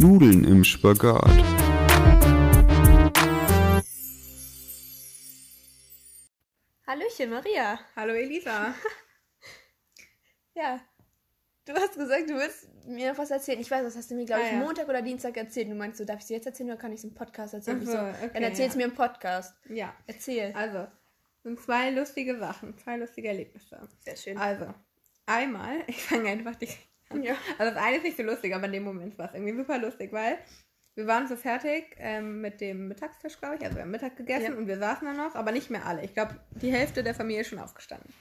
Nudeln im Spagat. Hallöchen, Maria. Hallo Elisa. Ja. Du hast gesagt, du willst mir noch was erzählen. Ich weiß, das hast du mir, glaube ich, Ah, ja. Montag oder Dienstag erzählt. Du meinst so, darf ich es jetzt erzählen oder kann ich es im Podcast erzählen? Ich so, okay, dann erzähl's ja. mir im Podcast. Ja, Erzähl. also, sind zwei lustige Sachen, zwei lustige Erlebnisse. Sehr schön. Also, einmal, ich fange einfach die an. Ja. Also das eine ist nicht so lustig, aber in dem Moment war es irgendwie super lustig, weil wir waren so fertig ähm, mit dem Mittagstisch, glaube ich. Also wir haben Mittag gegessen Ja. und wir saßen da noch, aber nicht mehr alle. Ich glaube, die Hälfte der Familie ist schon aufgestanden.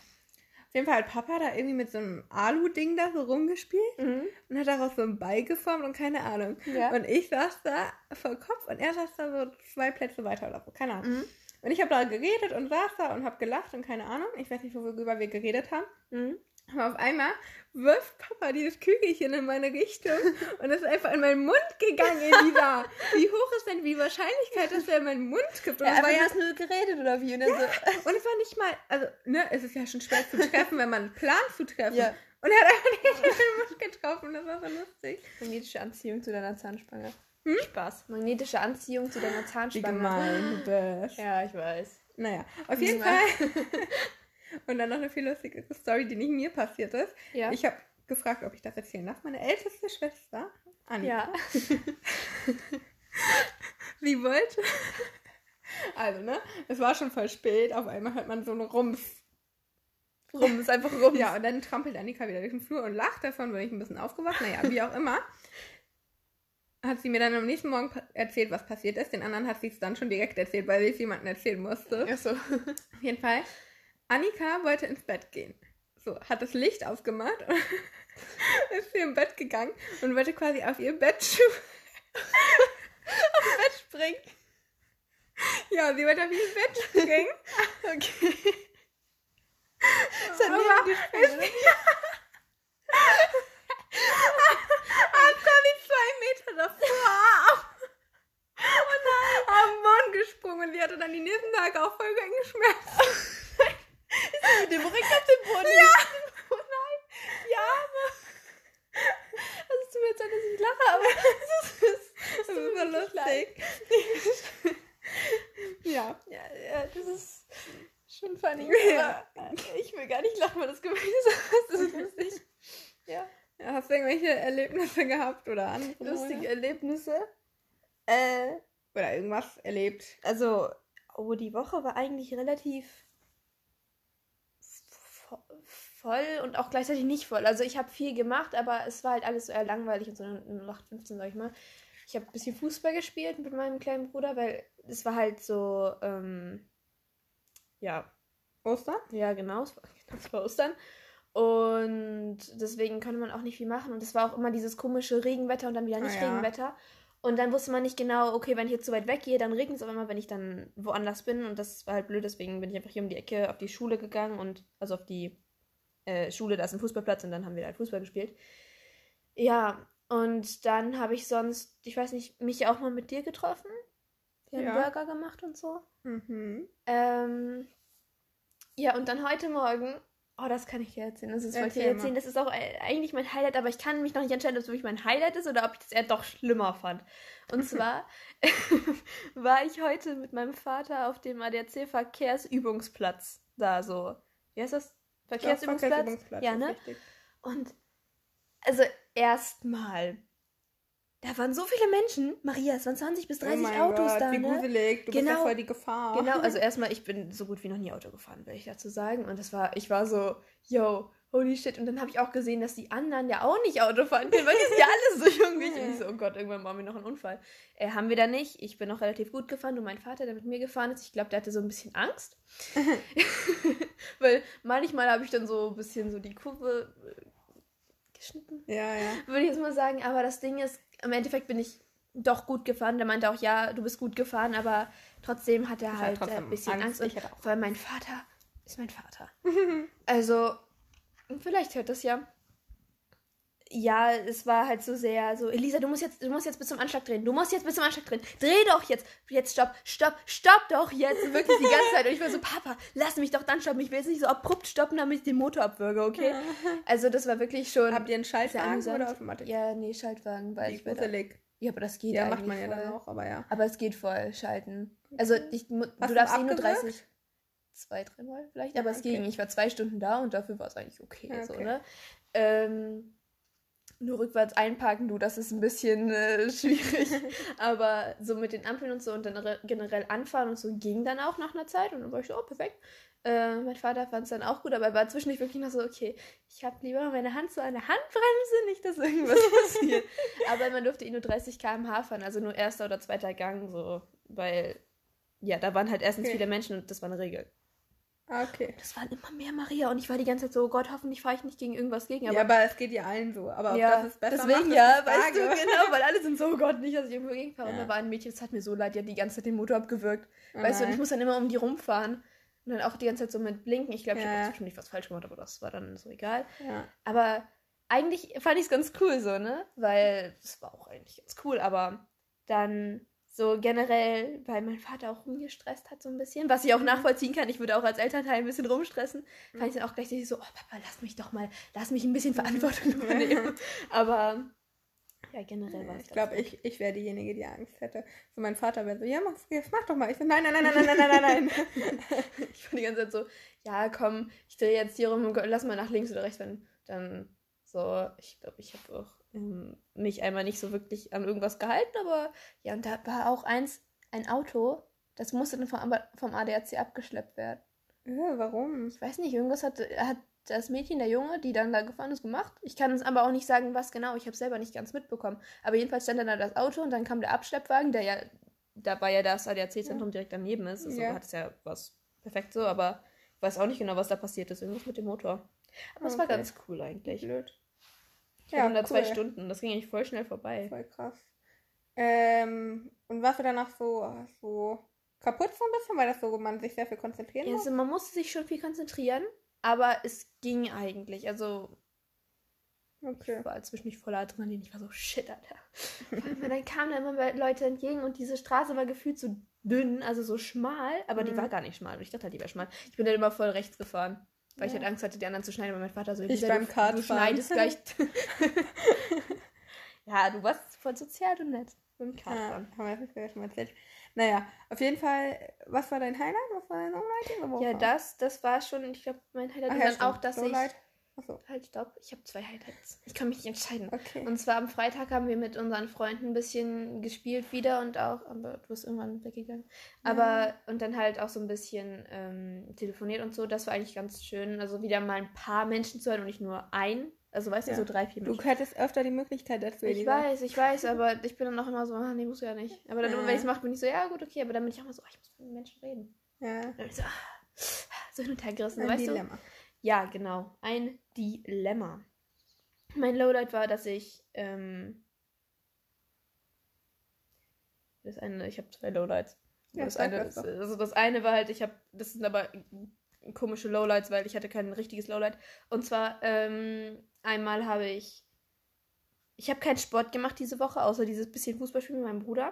Auf jeden Fall hat Papa da irgendwie mit so einem Alu-Ding da so rumgespielt Mhm. und hat daraus so einen Ball geformt und keine Ahnung. Ja. Und ich saß da vor Kopf und er saß da so zwei Plätze weiter oder so, keine Ahnung. Mhm. Und ich habe da geredet und saß da und habe gelacht und keine Ahnung. Ich weiß nicht, worüber wir geredet haben. Mhm. Aber auf einmal wirft Papa dieses Kügelchen in meine Richtung und ist einfach in meinen Mund gegangen, Elisa. Wie hoch ist denn die Wahrscheinlichkeit, dass er in meinen Mund kippt? Und, Ja, aber ja, du hast nur geredet oder wie? Und dann so, und es war nicht mal, also, ne, es ist ja schon schwer zu treffen, wenn man plant zu treffen. Ja. Und er hat einfach nicht in den Mund getroffen, das war so lustig. magnetische Anziehung zu deiner Zahnspange. Hm? Spaß. Magnetische Anziehung zu deiner Wie Zahnspange. gemein du bist. Ja, ich weiß. Naja, auf jeden Ja. Fall. Und dann noch eine viel lustigere Story, die nicht mir passiert ist. Ja. Ich habe gefragt, ob ich das erzählen darf. Meine älteste Schwester, Annika, ja. sie wollte. Also, ne? Es war schon voll spät. Auf einmal hört man so einen Rums. Rum, ist einfach rum. Ja, und dann trampelt Annika wieder durch den Flur und lacht davon, bin ich ein bisschen aufgewacht. Naja, wie auch immer. Hat sie mir dann am nächsten Morgen erzählt, was passiert ist. Den anderen hat sie es dann schon direkt erzählt, weil sie es jemandem erzählen musste. Ach so. Auf jeden Fall. Annika wollte ins Bett gehen. So, hat das Licht ausgemacht und ist sie im Bett gegangen und wollte quasi auf ihr Bettschuh. auf ihr Bett springen. Ja, sie wollte auf ihr Bett springen. Okay. Das hat dir gesprungen, zwei Meter davor und am Boden gesprungen und sie hatte dann die nächsten Tage auch voll Schmerzen. Mit dem Rücken auf den Boden. Ja. Oh nein. Ja, aber. Also, es tut mir jetzt leid, dass ich lache, aber. Das ist, tut ist leid. lustig. Ja. Ja, ja, das ist schon funny. Ja. Aber ich will gar nicht lachen, weil das gemeint ist. Das ist lustig. Ja. Ja, Hast du irgendwelche Erlebnisse gehabt oder andere? Lustige Erlebnisse. Äh, Oder irgendwas erlebt? also, oh, die Woche war eigentlich relativ voll und auch gleichzeitig nicht voll. Also ich habe viel gemacht, aber es war halt alles so eher langweilig und so eine 0815, sag ich mal. Ich habe ein bisschen Fußball gespielt mit meinem kleinen Bruder, weil es war halt so, ähm, ja, Ostern? ja, genau, es war, es war Ostern. Und deswegen konnte man auch nicht viel machen. Und es war auch immer dieses komische Regenwetter und dann wieder Ah, nicht ja. Regenwetter. Und dann wusste man nicht genau, okay, wenn ich jetzt zu weit weggehe, dann regnet es auf einmal, wenn ich dann woanders bin. Und das war halt blöd, deswegen bin ich einfach hier um die Ecke auf die Schule gegangen und also auf die äh, Schule, da ist ein Fußballplatz und dann haben wir da halt Fußball gespielt. Ja, und dann habe ich sonst, ich weiß nicht, mich auch mal mit dir getroffen. Wir haben Ja. Burger gemacht und so. Mhm. Ähm, ja, und dann heute Morgen, oh, das kann ich dir erzählen. Das ist wollte ich dir erzählen. Das ist auch äh, eigentlich mein Highlight, aber ich kann mich noch nicht entscheiden, ob es wirklich mein Highlight ist oder ob ich das eher doch schlimmer fand. Und zwar war ich heute mit meinem Vater auf dem ADAC-Verkehrsübungsplatz da so. Wie heißt das? Verkehrsübungsplatz? Verkehrsübungsplatz Ja, ne? richtig. Und also erstmal, da waren so viele Menschen. Maria, es waren 20 bis 30 oh mein Autos Gott, da, wie ne? gruselig. Du bist ja Genau. voll die Gefahr. Genau, also erstmal, ich bin so gut wie noch nie Auto gefahren, will ich dazu sagen. Und das war, ich war so, yo, holy shit. Und dann habe ich auch gesehen, dass die anderen ja auch nicht Auto fahren können, weil die sind ja alle so jung wie ich. Und ich so, oh Gott, irgendwann machen wir noch einen Unfall. Äh, haben wir da nicht. Ich bin noch relativ gut gefahren. Nur mein Vater, der mit mir gefahren ist, ich glaube, der hatte so ein bisschen Angst. weil manchmal habe ich dann so ein bisschen so die Kurve äh, geschnitten Ja, ja. würde ich jetzt mal sagen. Aber das Ding ist, im Endeffekt bin ich doch gut gefahren. Der meinte auch, ja, du bist gut gefahren, aber trotzdem hat er halt halt äh, ein bisschen Angst. Angst. Und vor allem mein Vater ist mein Vater. also, vielleicht hört das ja. Ja, es war halt so sehr so, Elisa, du musst jetzt, du musst jetzt bis zum Anschlag drehen. Du musst jetzt bis zum Anschlag drehen. Dreh doch jetzt. Jetzt stopp, stopp, stopp doch jetzt. Wirklich die ganze Zeit. Und ich war so, Papa, lass mich doch dann stoppen. Ich will jetzt nicht so abrupt stoppen, damit ich den Motor abwürge, okay? Also das war wirklich schon. Habt ihr einen Schaltwagen oder Automatik? Ja, nee, Schaltwagen, weil ich gruselig. Ja, aber das geht Ja, eigentlich macht man ja voll. dann auch, aber ja. Aber es geht voll, schalten. Also ich, du darfst eh nur abgewürgt? 30, zwei, dreimal vielleicht, aber es okay. ging. Ich war zwei Stunden da und dafür war es eigentlich okay. Ja, So, okay. ne? ähm, nur rückwärts einparken, du, das ist ein bisschen äh, schwierig. aber so mit den Ampeln und so und dann re- generell anfahren und so ging dann auch nach einer Zeit und dann war ich so, oh, perfekt. Äh, mein Vater fand es dann auch gut, aber er war zwischendurch wirklich noch so, okay, ich habe lieber meine Hand so an der Handbremse, nicht, dass irgendwas passiert. aber man durfte eh nur 30 km/h fahren, also nur erster oder zweiter Gang, so, weil, ja, da waren halt erstens Okay. viele Menschen und das war eine Regel. Ah, okay. Das waren immer mehr Maria und ich war die ganze Zeit so, oh Gott, hoffentlich fahre ich nicht gegen irgendwas gegen. ja, aber es geht ja allen so. Aber ob ja, das es besser deswegen macht, ja, ist weißt du, genau, weil alle sind so, oh Gott, nicht, dass ich irgendwo gegenfahre. Und Ja. da war ein Mädchen, das hat mir so leid, die hat die ganze Zeit den Motor abgewürgt. Oh weißt du, und ich muss dann immer um die rumfahren. Und dann auch die ganze Zeit so mit Blinken. Ich glaube, ich Ja. habe zwischendurch was falsch gemacht, aber das war dann so egal. Ja. Aber eigentlich fand ich es ganz cool so, ne? Weil es war auch eigentlich ganz cool, aber dann so generell, weil mein Vater auch rumgestresst hat so ein bisschen, was ich auch Mhm. nachvollziehen kann, ich würde auch als Elternteil ein bisschen rumstressen, Mhm. fand ich dann auch gleichzeitig so, oh Papa, lass mich doch mal, lass mich ein bisschen Verantwortung übernehmen. aber ja, generell war es Ich glaube, ich, ich wäre diejenige, die Angst hätte. So mein Vater wäre so, ja, mach, jetzt mach doch mal. Ich so, nein, nein, nein, nein, nein, nein, nein, nein. Ich war die ganze Zeit so, ja, komm, ich drehe jetzt hier rum und lass mal nach links oder rechts, wenn dann so, ich glaube, ich habe auch ähm, mich einmal nicht so wirklich an irgendwas gehalten, aber ja, und da war auch eins, ein Auto, das musste dann vom, vom ADAC abgeschleppt werden. äh, warum? Ich weiß nicht, irgendwas hat, hat das Mädchen, der Junge, die dann da gefahren ist, gemacht. Ich kann es aber auch nicht sagen, was genau. Ich habe es selber nicht ganz mitbekommen. Aber jedenfalls stand dann da das Auto und dann kam der Abschleppwagen, der ja, da war ja das ADAC-Zentrum direkt daneben ist. Also Ja. hat es ja was perfekt so, aber ich weiß auch nicht genau, was da passiert ist. Irgendwas mit dem Motor. Aber es war Okay. ganz cool eigentlich. Blöd. Ich ja, zwei cool. Stunden. Das ging eigentlich voll schnell vorbei. Voll krass. Ähm, und warst du danach so, so kaputt so ein bisschen, weil das so man sich sehr viel konzentrieren muss? also man musste sich schon viel konzentrieren, aber es ging eigentlich. Also Okay. Ich war zwischendurch voller Adrenalin. Ich war so, shit, Alter. Vor allem, weil dann kamen da immer Leute entgegen und diese Straße war gefühlt so dünn, also so schmal, aber die Mhm. war gar nicht schmal. Und ich dachte halt, die wäre schmal. Ich bin dann immer voll rechts gefahren, weil ich Ja. halt Angst hatte, die anderen zu schneiden, weil mein Vater so, Ich beim du, du schneidest gleich. ja, du warst voll sozial und nett beim Ja, Kartfahren. haben wir ja schon mal erzählt. Naja, auf jeden Fall, was war dein Highlight? Was war dein Lowlight? Ja, das, das war schon, ich glaube, mein Highlight. Ach und ja, dann stimmt. auch, dass Lowlight. ich. Achso, Halt, stopp. Ich habe zwei Highlights. Ich kann mich nicht entscheiden. okay. Und zwar am Freitag haben wir mit unseren Freunden ein bisschen gespielt wieder und auch, aber du bist irgendwann weggegangen. Aber, und dann halt auch so ein bisschen ähm, telefoniert und so. Das war eigentlich ganz schön. Also wieder mal ein paar Menschen zu hören und nicht nur ein. Also weißt Ja. du, so drei, vier Du Menschen. hättest öfter die Möglichkeit dazu, Ich Elisa. weiß, ich weiß, aber ich bin dann auch immer so, ah, nee, muss ja nicht. Aber dann, immer, wenn Ja. ich es mache, bin ich so, ja, gut, okay, aber dann bin ich auch immer so, ah, ich muss mit den Menschen reden. Ja, Dann bin ich so, ah, so hin und her gerissen, weißt du? Ja, genau. Ein Dilemma. Mein Lowlight war, dass ich. Ähm, das eine, ich habe zwei Lowlights. Ja, das eine, das also das eine war halt, ich habe, das sind aber komische Lowlights, weil ich hatte kein richtiges Lowlight. Und zwar ähm, einmal habe ich, ich habe keinen Sport gemacht diese Woche, außer dieses bisschen Fußballspielen mit meinem Bruder.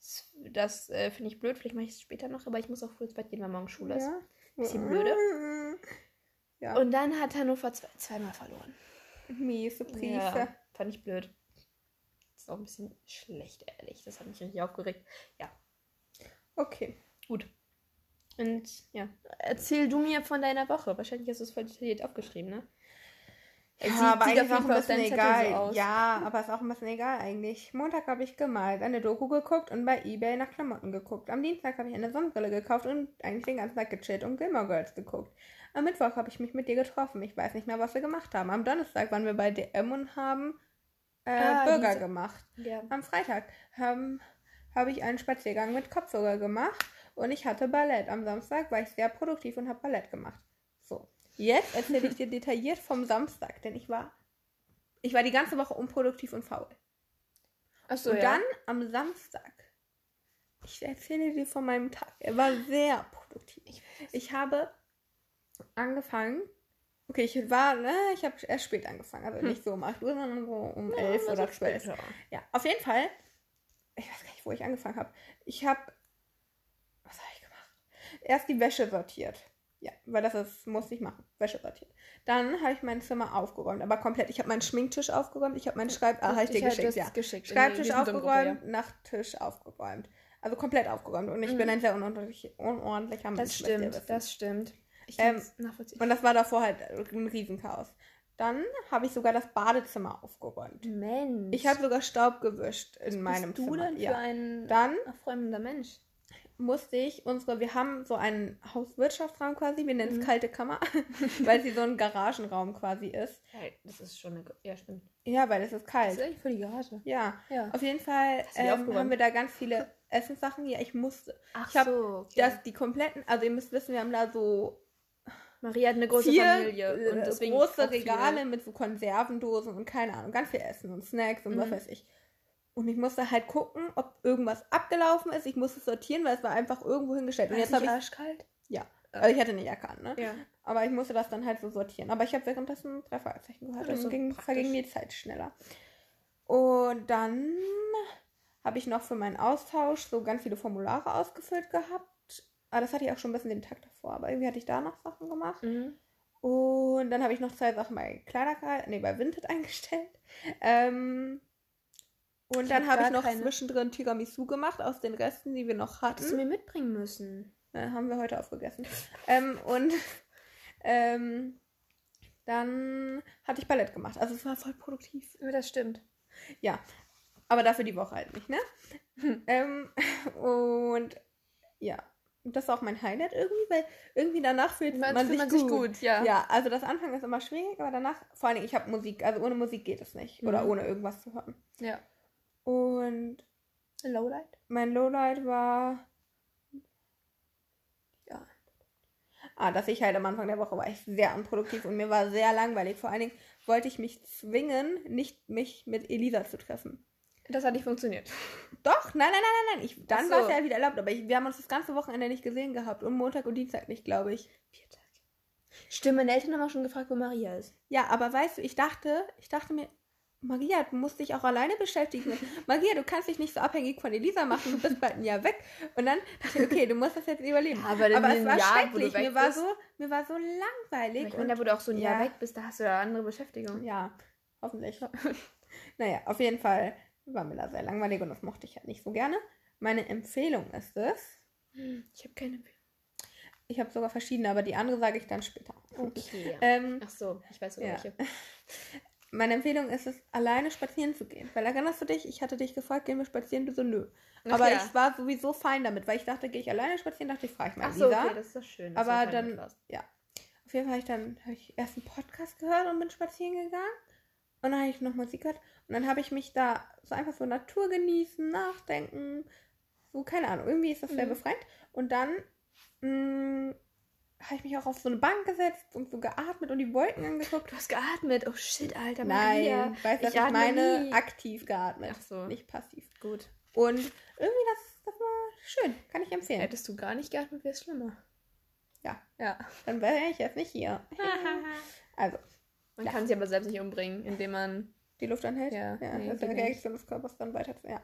Das, das äh, finde ich blöd, vielleicht mache ich es später noch, aber ich muss auch früh ins Bett gehen, weil morgen Schule ist. Ja. Bisschen blöde. Ja. Und dann hat Hannover zwei, zweimal verloren. Miese Prise. Ja, fand ich blöd. Das ist auch ein bisschen schlecht, ehrlich. Das hat mich richtig aufgeregt. Ja, Okay. gut. Und ja, erzähl du mir von deiner Woche. Wahrscheinlich hast du es voll detailliert aufgeschrieben, ne? Ja, aber eigentlich auf ist auch ein bisschen egal. so ja, aber ist auch ein bisschen egal eigentlich. Montag habe ich gemalt, eine Doku geguckt und bei Ebay nach Klamotten geguckt. Am Dienstag habe ich eine Sonnenbrille gekauft und eigentlich den ganzen Tag gechillt und Gilmore Girls geguckt. Am Mittwoch habe ich mich mit dir getroffen. Ich weiß nicht mehr, was wir gemacht haben. Am Donnerstag waren wir bei DM und haben äh, Ah, Burger diese- gemacht. Ja. Am Freitag ähm, habe ich einen Spaziergang mit Kopfhörer gemacht und ich hatte Ballett. Am Samstag war ich sehr produktiv und habe Ballett gemacht. So, jetzt erzähle ich dir detailliert vom Samstag, denn ich war, ich war die ganze Woche unproduktiv und faul. Achso, und ja. dann am Samstag, ich erzähle dir von meinem Tag. Er war sehr produktiv. Ich habe angefangen. Okay, ich war, ne, ich habe erst spät angefangen. Also Hm. nicht so um 8 Uhr, sondern so um Ja, 11 also oder 12. später. Ja, auf jeden Fall. Ich weiß gar nicht, wo ich angefangen habe. Ich habe. Was habe ich gemacht? Erst die Wäsche sortiert. Ja, weil das ist, musste ich machen. Wäsche sortiert. Dann habe ich mein Zimmer aufgeräumt, aber komplett. Ich habe meinen Schminktisch aufgeräumt, ich habe meinen Schreib... Ah, habe ich dir geschickt, ja. geschickt. Schreibtisch aufgeräumt, Nachttisch aufgeräumt. Also komplett aufgeräumt. Und ich Mhm. bin ein sehr unordentlich, unordentlicher Ja. Mensch. Das stimmt, das stimmt. Ich Ähm, nachvollziehen. Und das war davor halt ein Riesenchaos. Dann habe ich sogar das Badezimmer aufgeräumt. Mensch. Ich habe sogar Staub gewischt in Was meinem bist du Zimmer. denn für ja. ein Dann aufräumender Mensch? musste ich unsere, wir haben so einen Hauswirtschaftsraum quasi, wir nennen es Mhm. kalte Kammer, weil sie so ein Garagenraum quasi ist. Hey, das ist schon eine. Ja, stimmt. Ja, weil es ist Das ist kalt. eigentlich für die Garage. Ja, Ja. auf jeden Fall du ähm, haben wir da ganz viele Essenssachen. Ja, ich musste. Ach Ich hab so. Okay. Das, die kompletten, also ihr müsst wissen, wir haben da so Maria hat eine große vier Familie. äh, Und deswegen große Regale mit so Konservendosen und keine Ahnung, ganz viel Essen und Snacks und was Mhm. weiß ich. Und ich musste halt gucken, ob irgendwas abgelaufen ist. Ich musste es sortieren, weil es war einfach irgendwo hingestellt. Und War jetzt es habe ich. arschkalt? Ja. Äh. Also ich hatte nicht erkannt, ne? Ja. Aber ich musste das dann halt so sortieren. Aber ich habe währenddessen drei Fragezeichen gehört ist und ging, verging die Zeit schneller. Und dann habe ich noch für meinen Austausch so ganz viele Formulare ausgefüllt gehabt. Aber das hatte ich auch schon ein bisschen den Tag davor. Aber irgendwie hatte ich da noch Sachen gemacht. Mhm. Und dann habe ich noch zwei Sachen bei Kleiderkreis, nee, bei Vinted eingestellt. Ähm, und Ich dann hab habe ich gar noch keine. zwischendrin Tiramisu gemacht aus den Resten, die wir noch Hättest du hatten. mir mitbringen müssen. Äh, haben wir heute aufgegessen. ähm, und ähm, dann hatte ich Ballett gemacht. Also es war voll produktiv. Ja, das stimmt. Aber dafür die Woche halt nicht, ne? Hm. Ähm, und ja. Und das war auch mein Highlight irgendwie, weil irgendwie danach fühlt man, fühlt sich, gut. ja. Ja, also das Anfang ist immer schwierig, aber danach, vor allen Dingen, ich habe Musik, also ohne Musik geht es nicht. Oder Mhm. ohne irgendwas zu hören. ja. Und Lowlight? mein Lowlight war. Ja. Ah, dass ich halt am Anfang der Woche war ich sehr unproduktiv und mir war sehr langweilig. Vor allen Dingen wollte ich mich zwingen, nicht mich mit Elisa zu treffen. Das hat nicht funktioniert. Doch, nein, nein, nein, nein, nein. Ich, dann so. war es ja wieder erlaubt, aber ich, wir haben uns das ganze Wochenende nicht gesehen gehabt und Montag und Dienstag nicht, glaube ich. Viertag. Stimmt, meine Eltern haben auch schon gefragt, wo Maria ist. Ja, aber weißt du, ich dachte, ich dachte mir, Maria, du musst dich auch alleine beschäftigen. Maria, du kannst dich nicht so abhängig von Elisa machen, du bist bald ein Jahr weg. Und dann dachte ich, okay, du musst das jetzt überleben. Ja, aber aber es war Jahr, schrecklich. Mir war, so, mir war so langweilig. Ich meine, da wo du auch so ein ja. Jahr weg bist, da hast du ja andere Beschäftigung. ja, hoffentlich. naja, auf jeden Fall war mir da sehr langweilig und das mochte ich halt nicht so gerne. Meine Empfehlung ist es, Ich habe keine. ich habe sogar verschiedene, aber die andere sage ich dann später. Okay. Ähm, Ach so, ich weiß sogar Ja. welche. meine Empfehlung ist es, alleine spazieren zu gehen. Weil erinnerst du dich, ich hatte dich gefragt, gehen wir spazieren? Du so, nö. Ach Aber ja. ich war sowieso fein damit, weil ich dachte, gehe ich alleine spazieren, dachte ich, frage ich mal Ach so, Lisa. okay, das ist doch schön. dass Aber dann- warst. Auf jeden Fall habe ich dann hab ich erst einen Podcast gehört und bin spazieren gegangen. Und dann habe ich noch Musik gehört. Und dann habe ich mich da so einfach so Natur genießen, nachdenken. So, keine Ahnung. Irgendwie ist das sehr Mhm. befreiend. Und dann mh, habe ich mich auch auf so eine Bank gesetzt und so geatmet und die Wolken angeguckt. Du hast geatmet. Oh shit, Alter. Nein, Maria. weißt du, ich ich meine nie. aktiv geatmet. Ach so. Nicht passiv. Gut. Und irgendwie das, das war schön. Kann ich empfehlen. Hättest du gar nicht geatmet, wäre es schlimmer. Ja. Ja. Dann wäre ich jetzt nicht hier. Also, Man Ja. kann sich aber selbst nicht umbringen, indem man. Die Luft anhält. Ja, ja nee, das ist ja nicht. Reaktion des Körpers dann weiter. Ja.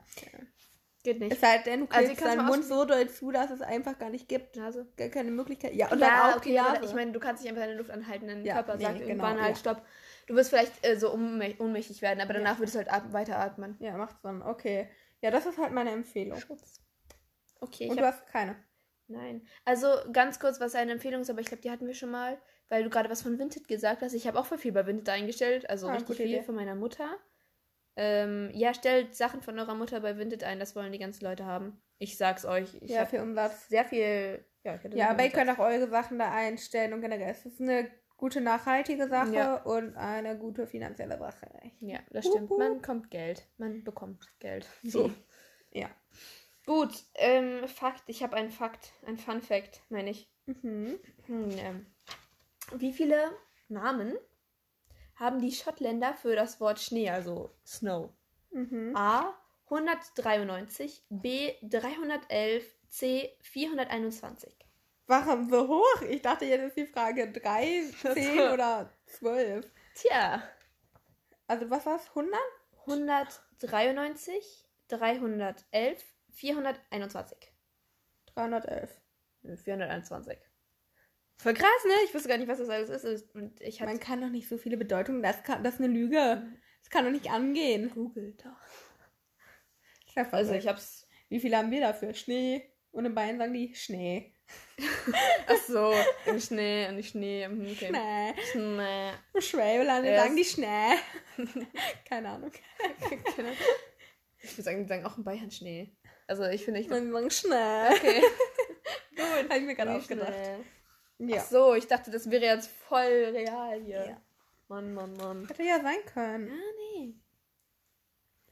Geht nicht. Es sei denn, du Also, klebst kannst deinen Mund so doll zu, dass es einfach gar nicht gibt. Nase. Gar keine Möglichkeit. Ja, und ja, dann auch okay, die aber ich meine, du kannst nicht einfach deine Luft anhalten, dein Ja, Körper nee, sagt genau, irgendwann halt ja. Stopp. Du wirst vielleicht äh, so ohnmä- ohnmächtig werden, aber Ja. danach würdest du halt weiter atmen. ja, macht's dann. Okay. Ja, das ist halt meine Empfehlung. Schutz. Okay, und ich du hast keine. Nein. Also ganz kurz, was eine Empfehlung ist, aber ich glaube, die hatten wir schon mal, weil du gerade was von Vinted gesagt hast. Ich habe auch voll viel bei Vinted eingestellt, also Ah, richtig viel Idee. von meiner Mutter. Ähm, ja, stellt Sachen von eurer Mutter bei Vinted ein, das wollen die ganzen Leute haben. Ich sag's euch. Ich ja, für Umsatz. sehr viel. Ja, Ja, aber ihr könnt auch eure Sachen da einstellen und generell ist es eine gute nachhaltige Sache Ja. und eine gute finanzielle Sache. Ja, das stimmt. Man kommt Geld. Man bekommt Geld. So. Ja. Gut, ähm, Fakt. Ich habe einen Fakt. Ein Fun Fact, meine ich. Mhm. Hm, ähm. Wie viele Namen haben die Schottländer für das Wort Schnee, also Snow? Mhm. A. 193, B. 311, C. 421. Warum so hoch? Ich dachte, jetzt ist die Frage 3, 10 so. oder 12. Tja, Also was war's? 100? 193, 311, 421. 311. Nö, 421. Voll krass, ne? Ich wusste gar nicht, was das alles ist. Und ich Man kann doch nicht so viele Bedeutungen. Das, kann, das ist eine Lüge. Das kann doch nicht angehen. Google doch. Ich sag, Also ich hab's. Wie viele haben wir dafür? Schnee. Und in Bayern sagen die Schnee. Ach so, im Schnee, die Schnee. Okay. Schnee. Schnee. Im Schwäbeland Ja, sagen die Schnee. Keine Ahnung. Ich würde sagen, die sagen auch in Bayern Schnee. Also ich finde, ich. Man sagen Schnee. Okay. Gut, habe ich mir gerade ausgedacht. Ja. Ach so, ich dachte, das wäre jetzt voll real hier. Ja. Mann, Mann, Mann. Hätte ja sein können. Ah, nee.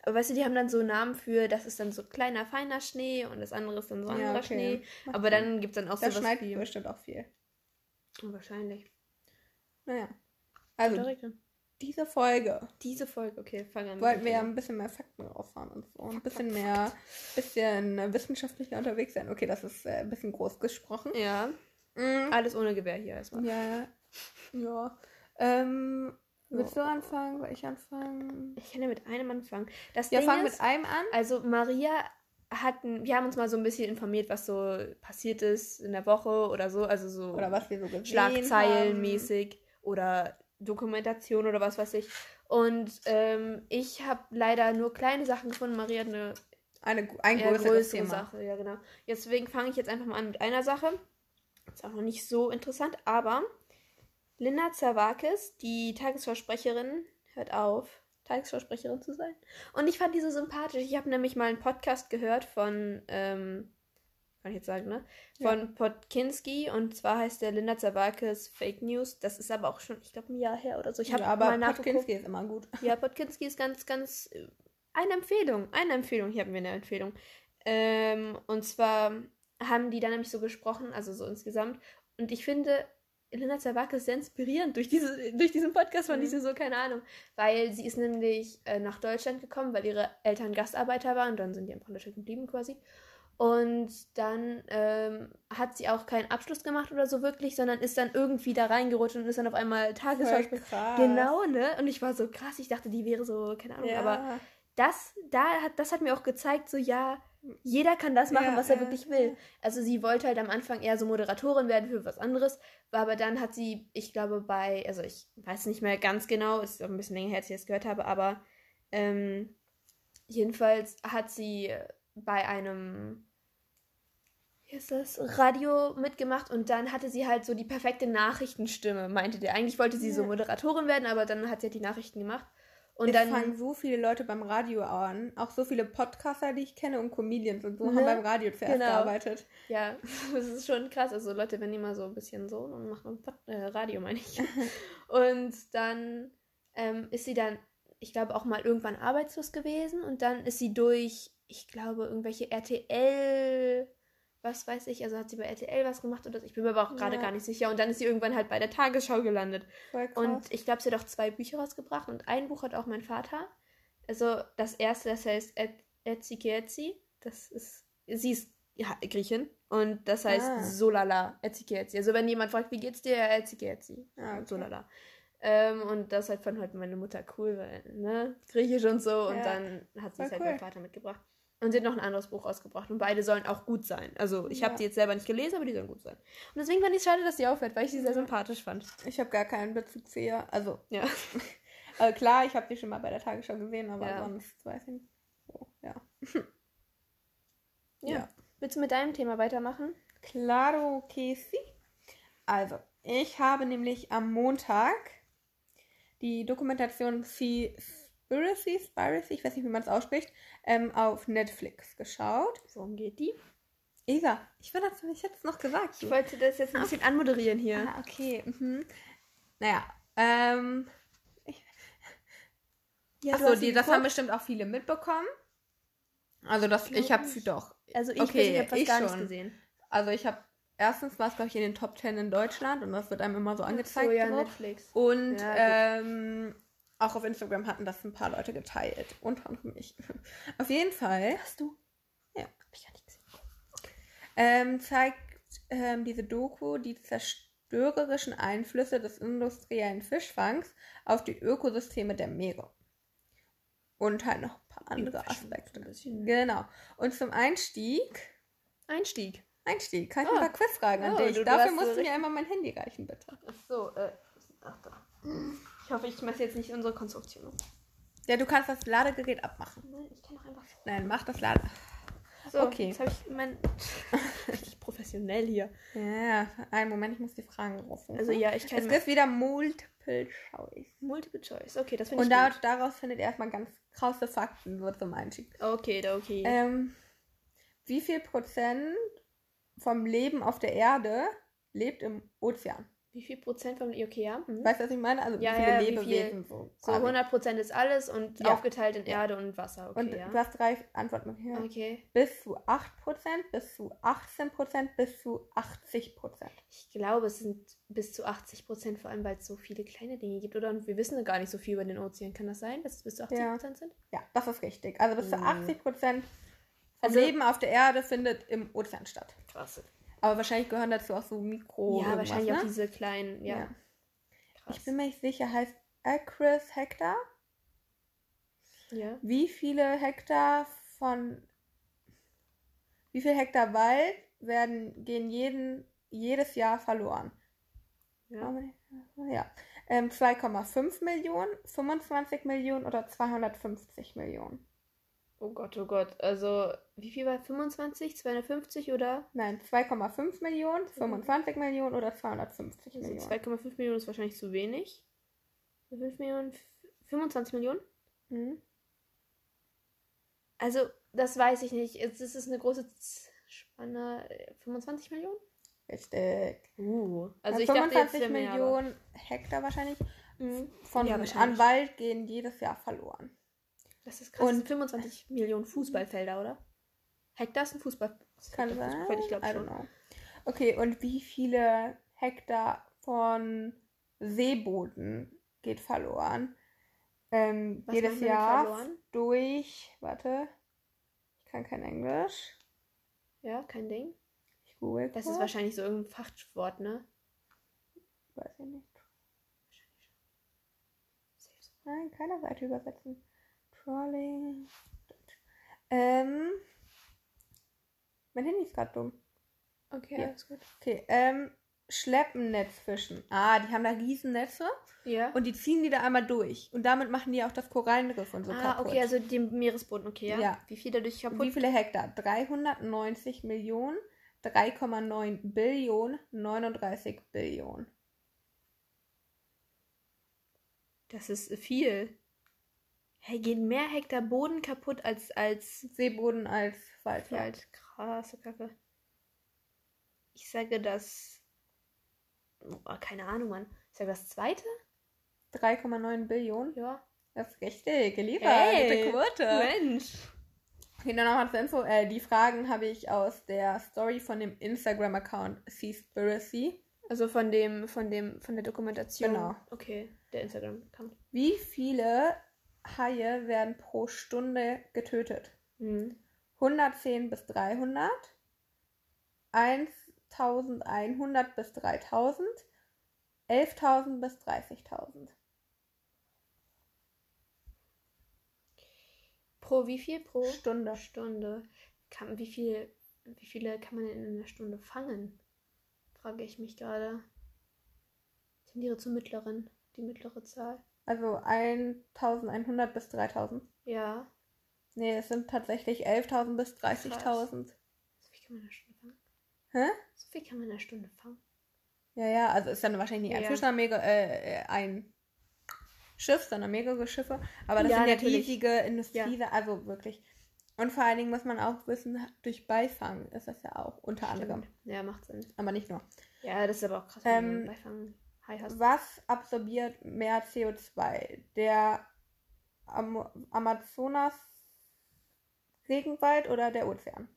Aber weißt du, die haben dann so Namen für, das ist dann so kleiner, feiner Schnee und das andere ist dann so Ja, anderer okay. Schnee. Aber dann gibt es dann auch Da sowas schneit wie... bestimmt auch viel. Wahrscheinlich. Naja. Also. Diese Folge Diese Folge, okay, fangen wir an. wollten wir ja ein bisschen mehr Fakten rausfahren und so. Ein bisschen mehr, bisschen äh, wissenschaftlicher unterwegs sein. Okay, das ist äh, ein bisschen groß gesprochen. Ja, Mhm. alles ohne Gewehr hier erstmal. Ja, ja. Ähm, willst du anfangen? Soll ich anfangen? Ich kann ja mit einem anfangen. Das Ja, Ding fang ist, mit einem an. also Maria hatten, wir haben uns mal so ein bisschen informiert, was so passiert ist in der Woche oder so, also so Oder was wir so gesehen Schlagzeilen haben. mäßig oder Dokumentation oder was weiß ich. Und ähm, ich habe leider nur kleine Sachen gefunden. Maria hat eine Eine, ein größere Thema. Sache, ja genau. Deswegen fange ich jetzt einfach mal an mit einer Sache. Ist auch noch nicht so interessant, aber Linda Zerwakis, die Tagesversprecherin, hört auf, Tagesversprecherin zu sein. Und ich fand die so sympathisch. Ich habe nämlich mal einen Podcast gehört von, ähm, kann ich jetzt sagen, ne? Von Podkinski und zwar heißt der Linda Zerwakis Fake News. Das ist aber auch schon, ich glaube, ein Jahr her oder so. Ich habe ja, aber mal nachgeguckt. Podkinski ist immer gut. Ja, Podkinski ist ganz, ganz äh, eine Empfehlung. Eine Empfehlung. Hier haben wir eine Empfehlung. Ähm, und zwar haben die da nämlich so gesprochen, also so insgesamt. Und ich finde, Elena Zawacke ist sehr inspirierend. Durch, diese, durch diesen Podcast ich Mhm. sie so, keine Ahnung. Weil sie ist nämlich äh, nach Deutschland gekommen, weil ihre Eltern Gastarbeiter waren. Und dann sind die einfach in Deutschland geblieben quasi. Und dann ähm, hat sie auch keinen Abschluss gemacht oder so wirklich, sondern ist dann irgendwie da reingerutscht und ist dann auf einmal krass. Genau, ne? Und ich war so krass, ich dachte, die wäre so, keine Ahnung, Ja. aber das, da hat, das hat mir auch gezeigt, so ja, jeder kann das machen, Ja, was er ja, wirklich will. Also sie wollte halt am Anfang eher so Moderatorin werden für was anderes, aber dann hat sie, ich glaube, bei, also ich weiß nicht mehr ganz genau, ist auch ein bisschen länger her, als ich das gehört habe, aber ähm, jedenfalls hat sie bei einem ist das, Radio mitgemacht und dann hatte sie halt so die perfekte Nachrichtenstimme, meinte der. Eigentlich wollte sie so Ja. Moderatorin werden, aber dann hat sie halt die Nachrichten gemacht. Und es dann fangen so viele Leute beim Radio an. Auch so viele Podcaster, die ich kenne und Comedians und so Ne? haben beim Radio zuerst Genau. gearbeitet. Ja, das ist schon krass. Also Leute, wenn ihr mal so ein bisschen so, dann macht man Pod äh, Radio, meine ich. und dann ähm, ist sie dann, ich glaube, auch mal irgendwann arbeitslos gewesen und dann ist sie durch, ich glaube, irgendwelche RTL, was weiß ich, also hat sie bei RTL was gemacht oder so. Ich bin mir aber auch gerade Ja. gar nicht sicher. Und dann ist sie irgendwann halt bei der Tagesschau gelandet. Und ich glaube, sie hat auch zwei Bücher rausgebracht und ein Buch hat auch mein Vater. Also das erste, das heißt Et- Etzikietzi. Das ist, sie ist ja, Griechin und das heißt Ah. Solala, Etzikietzi. Also wenn jemand fragt, wie geht's dir, Etzikietzi. Ah, okay. Solala. Ähm, und das halt fand halt meine Mutter cool, weil, ne, Griechisch und so. Und Ja. dann hat sie es halt cool. meinem Vater mitgebracht. Und sie hat noch ein anderes Buch rausgebracht. Und beide sollen auch gut sein. Also ich habe Ja. die jetzt selber nicht gelesen, aber die sollen gut sein. Und deswegen fand ich es schade, dass sie aufhört, weil ich sie sehr Ja. sympathisch fand. ich habe gar keinen Bezug zu ihr. Also, Ja. also klar, ich habe die schon mal bei der Tagesschau gesehen, aber Ja. sonst weiß ich nicht. So, ja. Ja. Willst du mit deinem Thema weitermachen? Claro que sí. Also, ich habe nämlich am Montag die Dokumentation Seaspiracy, Spiracy, ich weiß nicht, wie man es ausspricht, ähm, auf Netflix geschaut. Worum geht die? Isa, ich will das nicht jetzt noch gesagt. Ich wollte das jetzt ein bisschen anmoderieren hier. Ah, okay. Mhm. Naja, ähm, Ja, achso, die, das haben bestimmt auch viele mitbekommen. Also das, ich habe nicht. doch. Also ich, Okay, ich habe fast ich gar nicht schon. gesehen. Also ich habe erstens war es glaube ich in den Top 10 in Deutschland und das wird einem immer so angezeigt. so, ja. Netflix. Und Ja, ähm, auch auf Instagram hatten das ein paar Leute geteilt. Unter anderem ich. Auf jeden Fall Hast du? Ja. Hab ich gar nicht gesehen. ähm, zeigt ähm, diese Doku die zerstörerischen Einflüsse des industriellen Fischfangs auf die Ökosysteme der Meere. Und halt noch ein paar andere Aspekte. ein. Genau. Und zum Einstieg Einstieg. Einstieg. Kann ich Ah. ein paar Quizfragen an Oh, dich? du- du Dafür musst du mir einmal mein Handy reichen, bitte. Ach so, äh. Ach da. Ich hoffe, ich mache jetzt nicht unsere Konstruktion. Ja, du kannst das Ladegerät abmachen. Nein, ich kann doch einfach. Nein, mach das Lade. So, Okay. Jetzt habe ich mein. Richtig professionell hier. Ja, einen Moment, ich muss die Fragen rufen. Also, ja, ich kann. es gibt wieder Multiple Choice. Multiple Choice. Okay, das finde ich. Und da, daraus findet ihr erstmal ganz krasse Fakten so zum Einstieg. Okay, da okay. Ähm, wie viel Prozent vom Leben auf der Erde lebt im Ozean? Wie viel Prozent vom. Okay, ja. Hm. Weißt du, was ich meine? Also Ja, wie viele ja, wie Lebewesen so. So quasi. 100 Prozent ist alles und Ja. aufgeteilt in Erde und Wasser. Okay, Und ja. du hast drei Antwortmöglichkeiten. Okay. Bis zu 8%, bis zu 18%, bis zu 80%. Ich glaube, es sind bis zu 80 Prozent, vor allem weil es so viele kleine Dinge gibt, oder? Und wir wissen gar nicht so viel über den Ozean. Kann das sein, dass es bis zu 80 Ja. Prozent sind? Ja, das ist richtig. Also bis zu Mhm. 80% vom Also- Leben auf der Erde findet im Ozean statt. Krass. Aber wahrscheinlich gehören dazu auch so Mikro. ja, wahrscheinlich auch ne? diese kleinen, ja. Ja. Ich bin mir nicht sicher, heißt Acres Hektar? ja. Wie viele Hektar von wie viel Hektar Wald werden gehen jeden jedes Jahr verloren? ja. Ja. Ähm, 2,5 Millionen, 25 Millionen oder 250 Millionen? Oh Gott, oh Gott. Also, wie viel war 25? 250 oder? Nein, 2,5 Millionen, 25 Millionen oder 250 Also Millionen? 2,5 Millionen ist wahrscheinlich zu wenig. 5 Millionen? F- 25 Millionen? Mhm. Also, das weiß ich nicht. Jetzt ist es eine große Spanne. äh, 25 Millionen? Richtig. Uh. Also, Ja, ich dachte jetzt 25 wäre mehr, Millionen Hektar wahrscheinlich Mhm. von Ja, wahrscheinlich. Wald gehen jedes Jahr verloren. Das ist krass. Und- Und 25 Millionen Fußballfelder, oder? Hektar ist ein Fußball. Kann sein. Fußballfeld, Ich glaube schon. know. Okay, und wie viele Hektar von Seeboden geht verloren? Ähm, jedes Jahr verloren? durch, warte, ich kann kein Englisch. Ja, kein Ding. Ich google Das kurz. ist wahrscheinlich so irgendein Fachwort, ne? Weiß ich nicht. Nein, keine Seite übersetzen. Trolling. Ähm. Mein Handy ist gerade dumm. Okay, Ja. alles gut. Okay, ähm, Schleppennetzfischen. Ah, die haben da Riesennetze Ja. und die ziehen die da einmal durch. Und damit machen die auch das Korallenriff und so ah, kaputt. okay, also den Meeresboden, okay, ja. Ja. Wie viel dadurch kaputt? Wie viele Hektar? 390 Millionen, 3,9 Billionen, 39 Billionen. Das ist viel. Hey, gehen mehr Hektar Boden kaputt als als Seeboden als Wald. Ja. Krasse Kacke. Ich sage das. Oh, keine Ahnung, Mann. Ich sage das zweite? 3,9 Billionen. Ja. Das ist richtig, geliefert. Hey, Quote. Mensch. Okay, dann nochmal zur Info. Äh, die Fragen habe ich aus der Story von dem Instagram-Account Seaspiracy. Also von dem, von dem, von der Dokumentation. Genau. Okay, der Instagram-Account. Wie viele Haie werden pro Stunde getötet? Mhm. 110 bis 300, 1100 bis 3000, 11.000 bis 30.000. Pro wie viel? Pro Stunde. Stunde. Kann, wie, viel, wie viele kann man denn in einer Stunde fangen? Frage ich mich gerade. Ich tendiere zur mittleren. Die mittlere Zahl. Also 1100 bis 3000. Ja. Nee, es sind tatsächlich 11.000 bis 30.000. So viel kann man in einer Stunde fangen? Hä? So viel kann man in einer Stunde fangen. Ja, ja, also ist dann wahrscheinlich nicht ein Ja. Fisch, sondern mega, äh, äh, ein Schiff, sondern mehrere Schiffe. Aber das Ja, sind ja natürlich. riesige Industrie, also wirklich. Und vor allen Dingen muss man auch wissen, durch Beifang ist das ja auch unter anderem. Stimmt. Ja, macht Sinn. Aber nicht nur. Ja, das ist aber auch krass, wenn Ähm, du Beifang. Was absorbiert mehr CO2? Der Am Amazonas Regenwald oder der Ozean?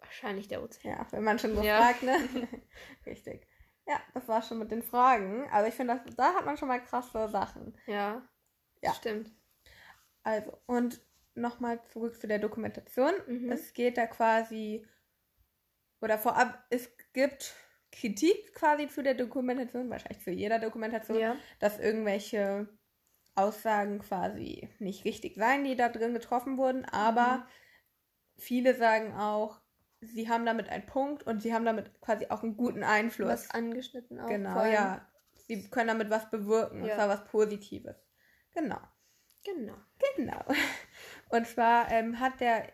Wahrscheinlich der Ozean. Ja, wenn man schon so Ja. fragt, ne? Richtig. Ja, das war schon mit den Fragen. Also ich finde, da hat man schon mal krasse Sachen. Ja. Ja. Stimmt. Also, und nochmal zurück zu der Dokumentation. Mhm. Es geht da quasi, oder vorab, es gibt Kritik quasi zu der Dokumentation, wahrscheinlich zu jeder Dokumentation, Ja. dass irgendwelche Aussagen quasi nicht richtig seien, die da drin getroffen wurden, aber Mhm. viele sagen auch, sie haben damit einen Punkt und sie haben damit quasi auch einen guten Einfluss. Was angeschnitten auch. Genau, ja. Sie können damit was bewirken, und Ja. zwar was Positives. Genau. Genau. Genau. Und zwar ähm, hat der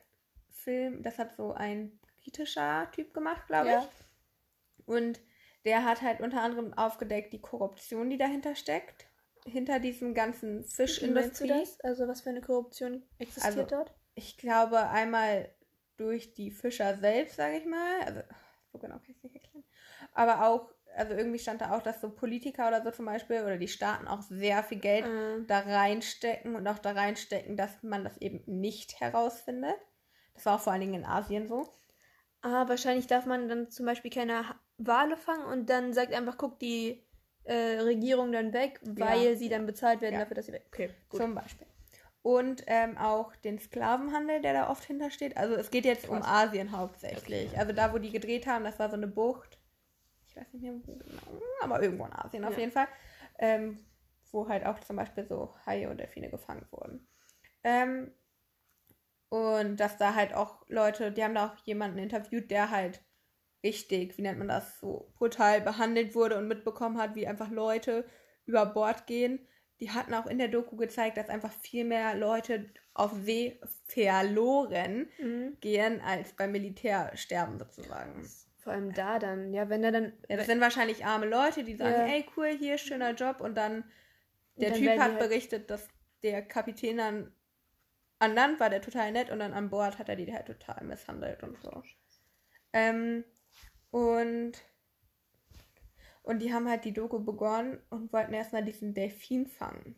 Film, das hat so ein britischer Typ gemacht, glaube Ja. ich. Und der hat halt unter anderem aufgedeckt die Korruption, die dahinter steckt. Hinter diesem ganzen Fischindustrie. das? Also was für eine Korruption existiert Also, dort? Ich glaube einmal durch die Fischer selbst, sage ich mal. Also, so genau kann ich es nicht erklären. Aber auch, also irgendwie stand da auch, dass so Politiker oder so zum Beispiel oder die Staaten auch sehr viel Geld Äh, da reinstecken und auch da reinstecken, dass man das eben nicht herausfindet. Das war auch vor allen Dingen in Asien so. Ah, wahrscheinlich darf man dann zum Beispiel keine Wale fangen und dann sagt einfach, guck die äh, Regierung dann weg, weil Ja. sie dann bezahlt werden Ja. dafür, dass sie weg. Okay, gut. Zum Beispiel. Und ähm, auch den Sklavenhandel, der da oft hintersteht. Also es geht jetzt um Krass. Asien hauptsächlich. Also da, wo die gedreht haben, das war so eine Bucht. Ich weiß nicht mehr wo genau, aber irgendwo in Asien auf Ja. jeden Fall. Ähm, wo halt auch zum Beispiel so Haie und Delfine gefangen wurden. Ähm, und dass da halt auch Leute, die haben da auch jemanden interviewt, der halt richtig, wie nennt man das, so brutal behandelt wurde und mitbekommen hat, wie einfach Leute über Bord gehen. Die hatten auch in der Doku gezeigt, dass einfach viel mehr Leute auf See verloren Mhm. gehen, als beim Militär sterben sozusagen. Vor allem da dann, ja, wenn er dann. Ja, das sind wahrscheinlich arme Leute, die sagen, Ja. ey cool, hier schöner Job und dann der dann Typ hat halt- berichtet, dass der Kapitän dann an Land war der total nett und dann an Bord hat er die halt total misshandelt und so. Ähm, und und die haben halt die Doku begonnen und wollten erstmal diesen Delfinfang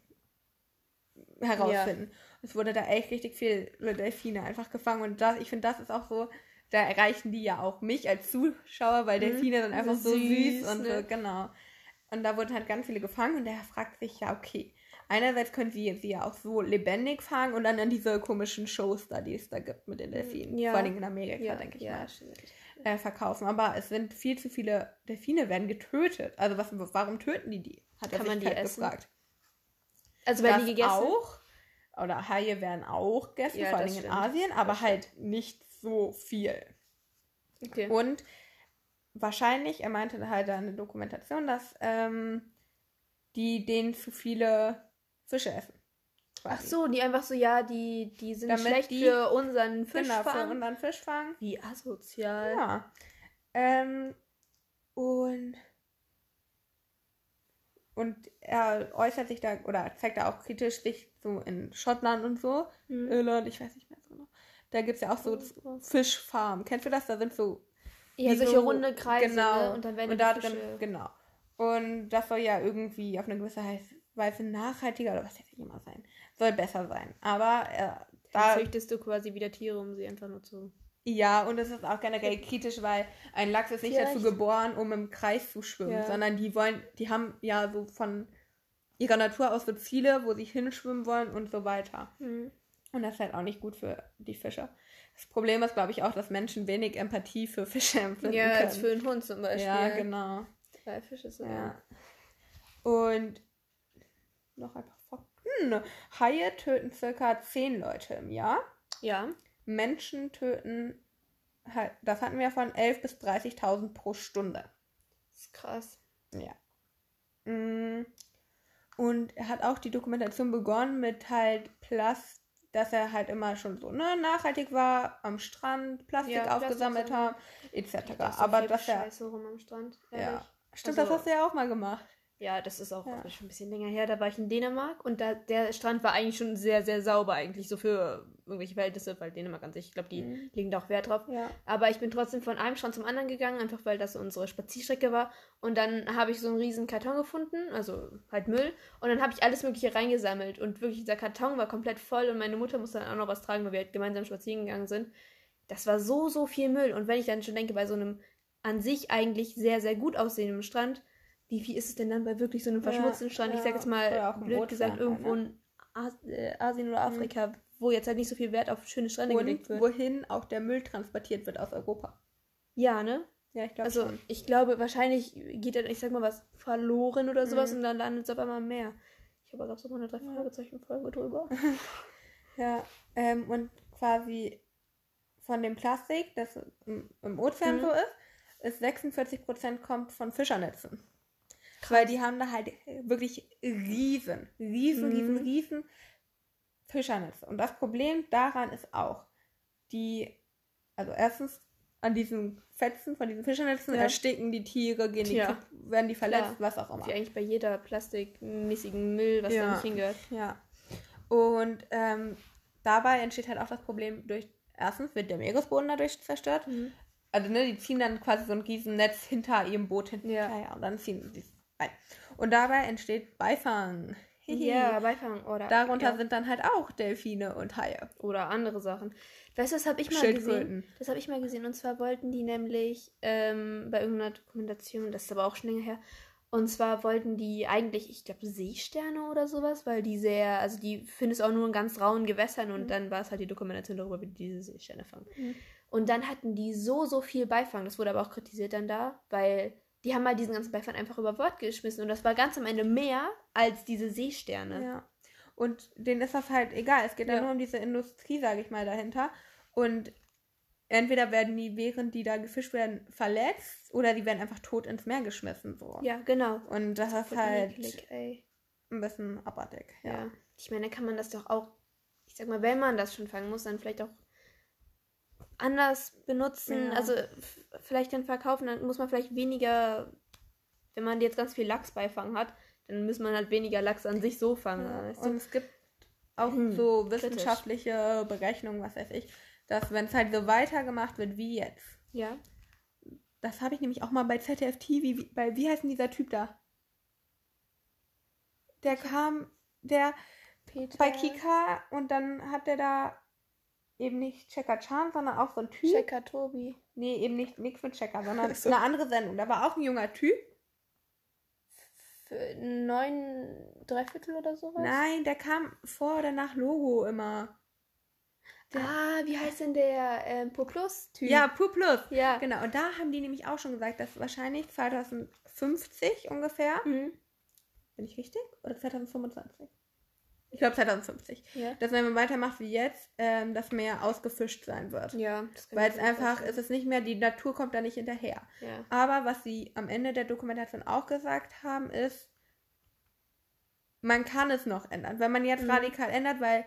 herausfinden. Es wurde da echt richtig viele Delfine einfach gefangen und das, ich finde, das ist auch so, da erreichen die ja auch mich als Zuschauer, weil Mhm. Delfine sind einfach so süß, Süß, und ne? so, genau. Und da wurden halt ganz viele gefangen und der fragt sich ja, okay, einerseits können sie sie ja auch so lebendig fangen und dann in diese komischen Shows da, die es da gibt mit den Delfinen. Ja. Vor allem in Amerika, Ja, denke ich ja, mal äh, verkaufen. Aber es sind viel zu viele Delfine werden getötet. Also was, warum töten die die? Hat er Kann man die halt essen? gefragt. Also werden die gegessen? auch. Oder Haie werden auch gegessen, vor allem in. Asien, aber Das halt nicht so viel. Okay. Und wahrscheinlich, er meinte halt der Dokumentation, dass ähm, die denen zu viele Fische essen. Ach quasi. so, die einfach so, ja, die, die sind Damit schlecht die- für unseren Genau, für Fischfang. unseren Fischfang. Wie asozial. Ja. Ähm, und, und er äußert sich da oder zeigt da auch kritisch sich so in Schottland und so. Hm. Irland, ich weiß nicht mehr so genau. Da gibt es ja auch so Fischfarmen. Kennst du das? Da sind so. Ja, solche so- runde Kreise, genau. ne? Und dann werden und die da Fische... drin, genau. Und das soll ja irgendwie auf eine gewisse Weise nachhaltiger oder was jetzt immer sein. Soll besser sein. Aber äh, da. züchtest du quasi wieder Tiere, um sie einfach nur zu... Ja, und es ist auch generell kritisch, weil ein Lachs ist nicht Vielleicht. dazu geboren, um im Kreis zu schwimmen, Ja. sondern die wollen, die haben ja so von ihrer Natur aus so Ziele, wo sie hinschwimmen wollen und so weiter. Hm. Und das ist halt auch nicht gut für die Fische. Das Problem ist, glaube ich, auch, dass Menschen wenig Empathie für Fische empfinden Ja, können. als für einen Hund zum Beispiel. ja, genau. Bei Fische so. Ja. Und noch ein paar Fakten. Haie töten circa 10 Leute im Jahr. Ja. Menschen töten, das hatten wir von 11.000 bis 30.000 pro Stunde. Das ist krass. Ja. Mm. Und er hat auch die Dokumentation begonnen mit halt Plast, dass er halt immer schon so ne, nachhaltig war, am Strand Plastik Ja, Plastik aufgesammelt sammeln. haben, etc. So Aber dass er. Scheiße rum am Strand. Ja. Stimmt, Also- das hast du ja auch mal gemacht. Ja, das ist auch Ja. schon ein bisschen länger her. Da war ich in Dänemark und da, der Strand war eigentlich schon sehr, sehr sauber eigentlich, so für irgendwelche Verhältnisse, weil Dänemark an sich, ich glaube, die Mhm. legen da auch Wert drauf. Ja. Aber ich bin trotzdem von einem Strand zum anderen gegangen, einfach weil das unsere Spazierstrecke war. Und dann habe ich so einen riesen Karton gefunden, also halt Müll. Und dann habe ich alles Mögliche reingesammelt. Und wirklich, dieser Karton war komplett voll und meine Mutter musste dann auch noch was tragen, weil wir halt gemeinsam spazieren gegangen sind. Das war so, so viel Müll. Und wenn ich dann schon denke, bei so einem an sich eigentlich sehr, sehr gut aussehenden Strand, wie viel ist es denn dann bei wirklich so einem Ja, verschmutzten Strand? Ich ja. sage jetzt Oder mal, blöd gesagt, Ozean halt, irgendwo in As äh, Asien oder Afrika, wo jetzt halt nicht so viel Wert auf schöne Strände gelegt Und wird. wohin auch der Müll transportiert wird aus Europa. Ja, ne? Ja, ich glaube Also schon. ich glaube, wahrscheinlich geht dann, ich sag mal, was verloren oder sowas Mhm. und dann landet es auf einmal mehr. Ich habe aber auch so mal eine drei Fragezeichen Folge drüber. Ja, ähm, und quasi von dem Plastik, das im, im Ozean Mhm. so ist, ist 46 Prozent kommt von Fischernetzen. Weil die haben da halt wirklich riesen, riesen, riesen, Mhm. riesen Fischernetze. Und das Problem daran ist auch, die, also erstens an diesen Fetzen von diesen Fischernetzen Ja. ersticken die Tiere, gehen die, Ja. werden die verletzt, Klar. was auch immer. Wie eigentlich bei jeder plastikmäßigen Müll, was Ja. da nicht hingehört. Ja. Und ähm, dabei entsteht halt auch das Problem durch, erstens wird der Meeresboden dadurch zerstört. Mhm. Also ne, die ziehen dann quasi so ein Riesennetz hinter ihrem Boot hinten Ja. hinterher und dann ziehen die ein. Und dabei entsteht Beifang. Ja, Beifang oder. Darunter ja. sind dann halt auch Delfine und Haie. Oder andere Sachen. Weißt du, das habe ich mal gesehen. Das habe ich mal gesehen. Und zwar wollten die nämlich ähm, bei irgendeiner Dokumentation, das ist aber auch schon länger her, und zwar wollten die eigentlich, ich glaube, Seesterne oder sowas, weil die sehr, also die findest du auch nur in ganz rauen Gewässern und Mhm. dann war es halt die Dokumentation darüber, wie die diese Seesterne fangen. Mhm. Und dann hatten die so, so viel Beifang. Das wurde aber auch kritisiert dann da, weil die haben mal diesen ganzen Beifang einfach über Bord geschmissen und das war ganz am Ende mehr als diese Seesterne. Ja. Und denen ist das halt egal. Es geht ja nur um diese Industrie, sage ich mal, dahinter. Und entweder werden die, während die da gefischt werden, verletzt oder die werden einfach tot ins Meer geschmissen. So. Ja, genau. Und das ist Voll halt eklig, ein bisschen abartig. Ja. Ja. Ich meine, kann man das doch auch, ich sag mal, wenn man das schon fangen muss, dann vielleicht auch anders benutzen. Ja. Also vielleicht dann verkaufen, dann muss man vielleicht weniger, wenn man jetzt ganz viel Lachs beifangen hat, dann muss man halt weniger Lachs an sich so fangen. Ja. weißt du? Und es gibt auch Hm, so kritisch. wissenschaftliche Berechnungen, was weiß ich, dass wenn es halt so weitergemacht wird wie jetzt, ja. das habe ich nämlich auch mal bei ZDF TV, wie, bei, wie heißt denn dieser Typ da? Der kam, der Peter. bei Kika und dann hat der da eben nicht Checker Chan, sondern auch so ein Typ. Checker Tobi. Nee, eben nicht nichts mit Checker, sondern so. eine andere Sendung. Da war auch ein junger Typ. Für neun Dreiviertel oder sowas? Nein, der kam vor oder nach Logo immer. Der, Ah, wie heißt denn der ähm, Poplus-Typ? ja, Pur Plus. Ja. Genau, und da haben die nämlich auch schon gesagt, dass wahrscheinlich 2050 ungefähr, Mhm. bin ich richtig? Oder 2025? Ich glaube 2050. Ja. Dass wenn man weitermacht wie jetzt, ähm, das Meer ausgefischt sein wird. Ja. Weil es einfach, vorstellen. es ist nicht mehr, die Natur kommt da nicht hinterher. Ja. Aber was sie am Ende der Dokumentation auch gesagt haben, ist, man kann es noch ändern. Wenn man jetzt Mhm. radikal ändert, weil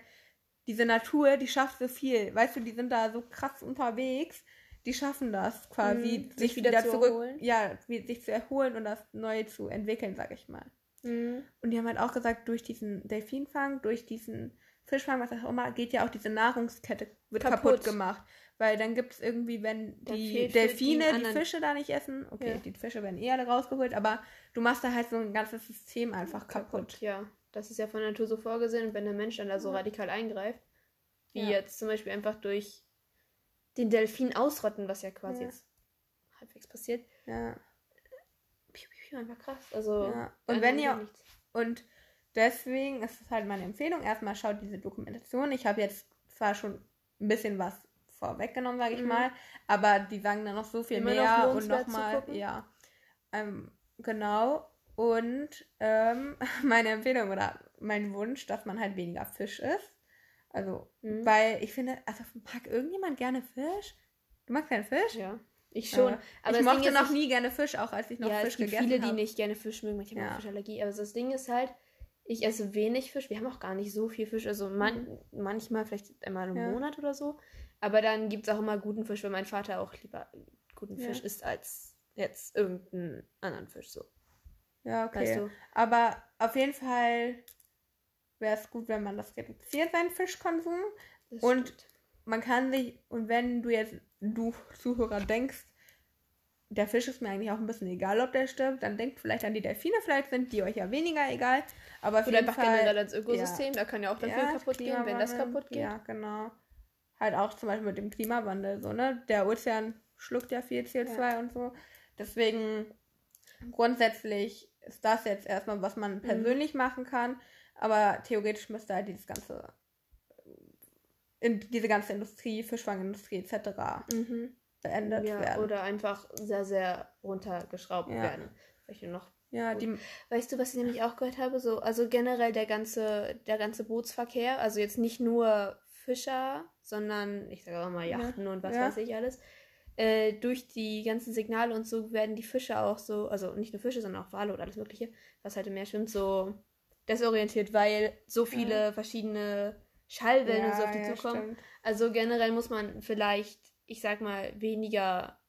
diese Natur, die schafft so viel. Weißt du, die sind da so krass unterwegs, die schaffen das quasi, Mhm, sich sich wieder, wieder zu zurück, erholen. ja, wie- sich zu erholen und das Neue zu entwickeln, sag ich mal. Mhm. Und die haben halt auch gesagt, durch diesen Delfinfang, durch diesen Fischfang, was auch immer, geht ja auch diese Nahrungskette, wird kaputt, Kaputt. gemacht. Weil dann gibt es irgendwie, wenn Da die Delfine die, Fische da nicht essen, okay, Ja. die Fische werden eh alle rausgeholt, aber du machst da halt so ein ganzes System einfach kaputt. Ja, das ist ja von der Natur so vorgesehen wenn der Mensch dann da so Ja. radikal eingreift, wie Ja. jetzt zum Beispiel einfach durch den Delfin ausrotten, was ja quasi jetzt halbwegs passiert, Ja. Einfach krass. Also, ja. Und wenn ihr, nichts. und deswegen ist es halt meine Empfehlung, erstmal schaut diese Dokumentation. Ich habe jetzt zwar schon ein bisschen was vorweggenommen, sage ich Mhm. mal, aber die sagen dann noch so viel Immer noch mehr und lohnenswert zu nochmal, ja. Ähm, genau. Und ähm, meine Empfehlung oder mein Wunsch, dass man halt weniger Fisch isst. Also, Mhm. weil ich finde, also mag irgendjemand gerne Fisch? Du magst keinen Fisch? Ja, ich schon. Aber ich mochte noch ich- nie gerne Fisch, auch als ich noch ja, Fisch es gibt gegessen viele, habe. die nicht gerne Fisch mögen. Ich habe Ja. auch Fischallergie. Aber das Ding ist halt, ich esse wenig Fisch. Wir haben auch gar nicht so viel Fisch. Also man, manchmal vielleicht einmal im Mhm. Ja. Monat oder so. Aber dann gibt es auch immer guten Fisch, weil mein Vater auch lieber guten Ja. Fisch isst als jetzt irgendeinen anderen Fisch. So. Ja, okay. Weißt du? Aber auf jeden Fall wäre es gut, wenn man das reduziert, seinen Fischkonsum. Das Und- stimmt. Man kann sich, und wenn du jetzt, du Zuhörer, denkst, der Fisch ist mir eigentlich auch ein bisschen egal, ob der stirbt, dann denkt vielleicht an die Delfine, vielleicht sind die euch ja weniger egal. Aber auf Oder jeden einfach Fall, generell als Ökosystem. Da kann ja auch dann ja, viel kaputt gehen, wenn das kaputt geht. Ja, genau. Halt auch zum Beispiel mit dem Klimawandel, so, ne? Der Ozean schluckt ja viel CO2 und so. Deswegen grundsätzlich ist das jetzt erstmal, was Mhm. man persönlich machen kann. Aber theoretisch müsste halt dieses ganze, in diese ganze Industrie, Fischfangindustrie etc. Mhm. beendet Ja, werden. oder einfach sehr, sehr runtergeschraubt Ja. werden. Nur noch ja, die, Weißt du, was ich nämlich auch gehört habe? So, also generell der ganze, der ganze Bootsverkehr, also jetzt nicht nur Fischer, sondern ich sage auch mal Ja. Yachten und was Ja. weiß ich alles. Äh, durch die ganzen Signale und so werden die Fische auch so, also nicht nur Fische, sondern auch Wale oder alles Mögliche, was halt im Meer schwimmt, so desorientiert, weil so viele verschiedene Schallwellen und so auf die ja, zukommen. stimmt. Also generell muss man vielleicht, ich sag mal, weniger.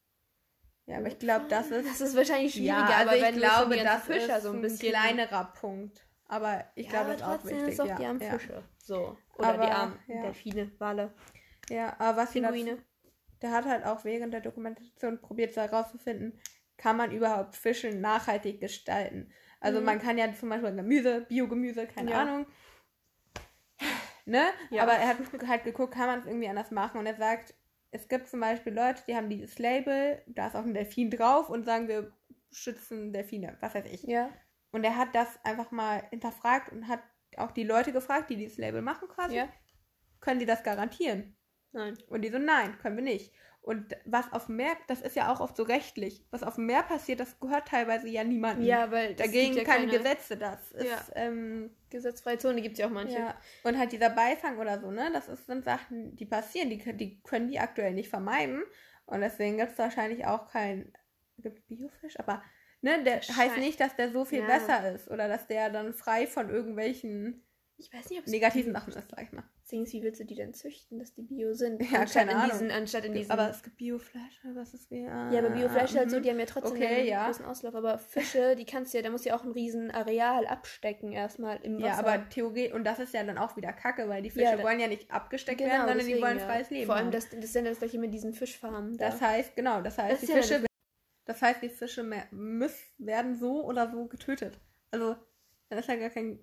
Ja, aber ich glaube, das ist. Das ist wahrscheinlich schwieriger, ja, also aber ich glaube, das Fischer ist so ein ein bisschen. kleinerer Punkt. Aber ich ja, glaube, das ist auch wichtig. ist auch ja. die armen ja. Fische. So. Oder Aber, die armen ja. Delfine, Wale, ja, aber was Pinguine. der hat halt auch während der Dokumentation probiert herauszufinden, kann man überhaupt Fische nachhaltig gestalten. Also Mhm. man kann ja zum Beispiel Gemüse, Biogemüse, keine Ja. Ahnung. Ne? Ja. Aber er hat halt geguckt, kann man es irgendwie anders machen. Und er sagt, es gibt zum Beispiel Leute, die haben dieses Label, da ist auch ein Delfin drauf und sagen, wir schützen Delfine, was weiß ich. Ja. Und er hat das einfach mal hinterfragt und hat auch die Leute gefragt, die dieses Label machen quasi, Ja. können sie das garantieren? Nein. Und die so, nein, können wir nicht. Und was auf dem Meer, das ist ja auch oft so rechtlich. Was auf dem Meer passiert, das gehört teilweise ja niemandem. Ja, weil Dagegen ja keine keine Gesetze, das ist, Ja. ähm, gesetzfreie Zone gibt es ja auch manche. ja. Und halt dieser Beifang oder so, ne, das ist, sind Sachen, die passieren, die, können- die können die aktuell nicht vermeiden. Und deswegen gibt es wahrscheinlich auch kein, gibt Biofisch, aber, ne, der Wahrscheinlich- heißt nicht, dass der so viel Ja. besser ist oder dass der dann frei von irgendwelchen Ich weiß nicht, ob es negativen Sachen ist, sag ich mal. Dings, wie willst du die denn züchten, dass die Bio sind? Ja, anstatt keine in Ahnung. diesen, anstatt in diesen. Aber es gibt Biofleisch, was ist wie. ja, aber Biofleisch ist halt so, mhm. die haben ja trotzdem Okay, einen ja. großen Auslauf. Aber Fische, die kannst du ja, da musst du ja auch ein riesen Areal abstecken erstmal im Wasser. Ja, aber theoretisch, und das ist ja dann auch wieder Kacke, weil die Fische Ja, wollen ja nicht abgesteckt genau, werden, sondern die deswegen, wollen ja. freies Leben. Vor allem, das, das ist ja das gleiche mit diesen Fischfarmen. Da. das heißt, genau, das heißt, Das die ja Fische, eine- das heißt, die Fische mehr, müssen, werden so oder so getötet. Also, dann ist ja gar kein,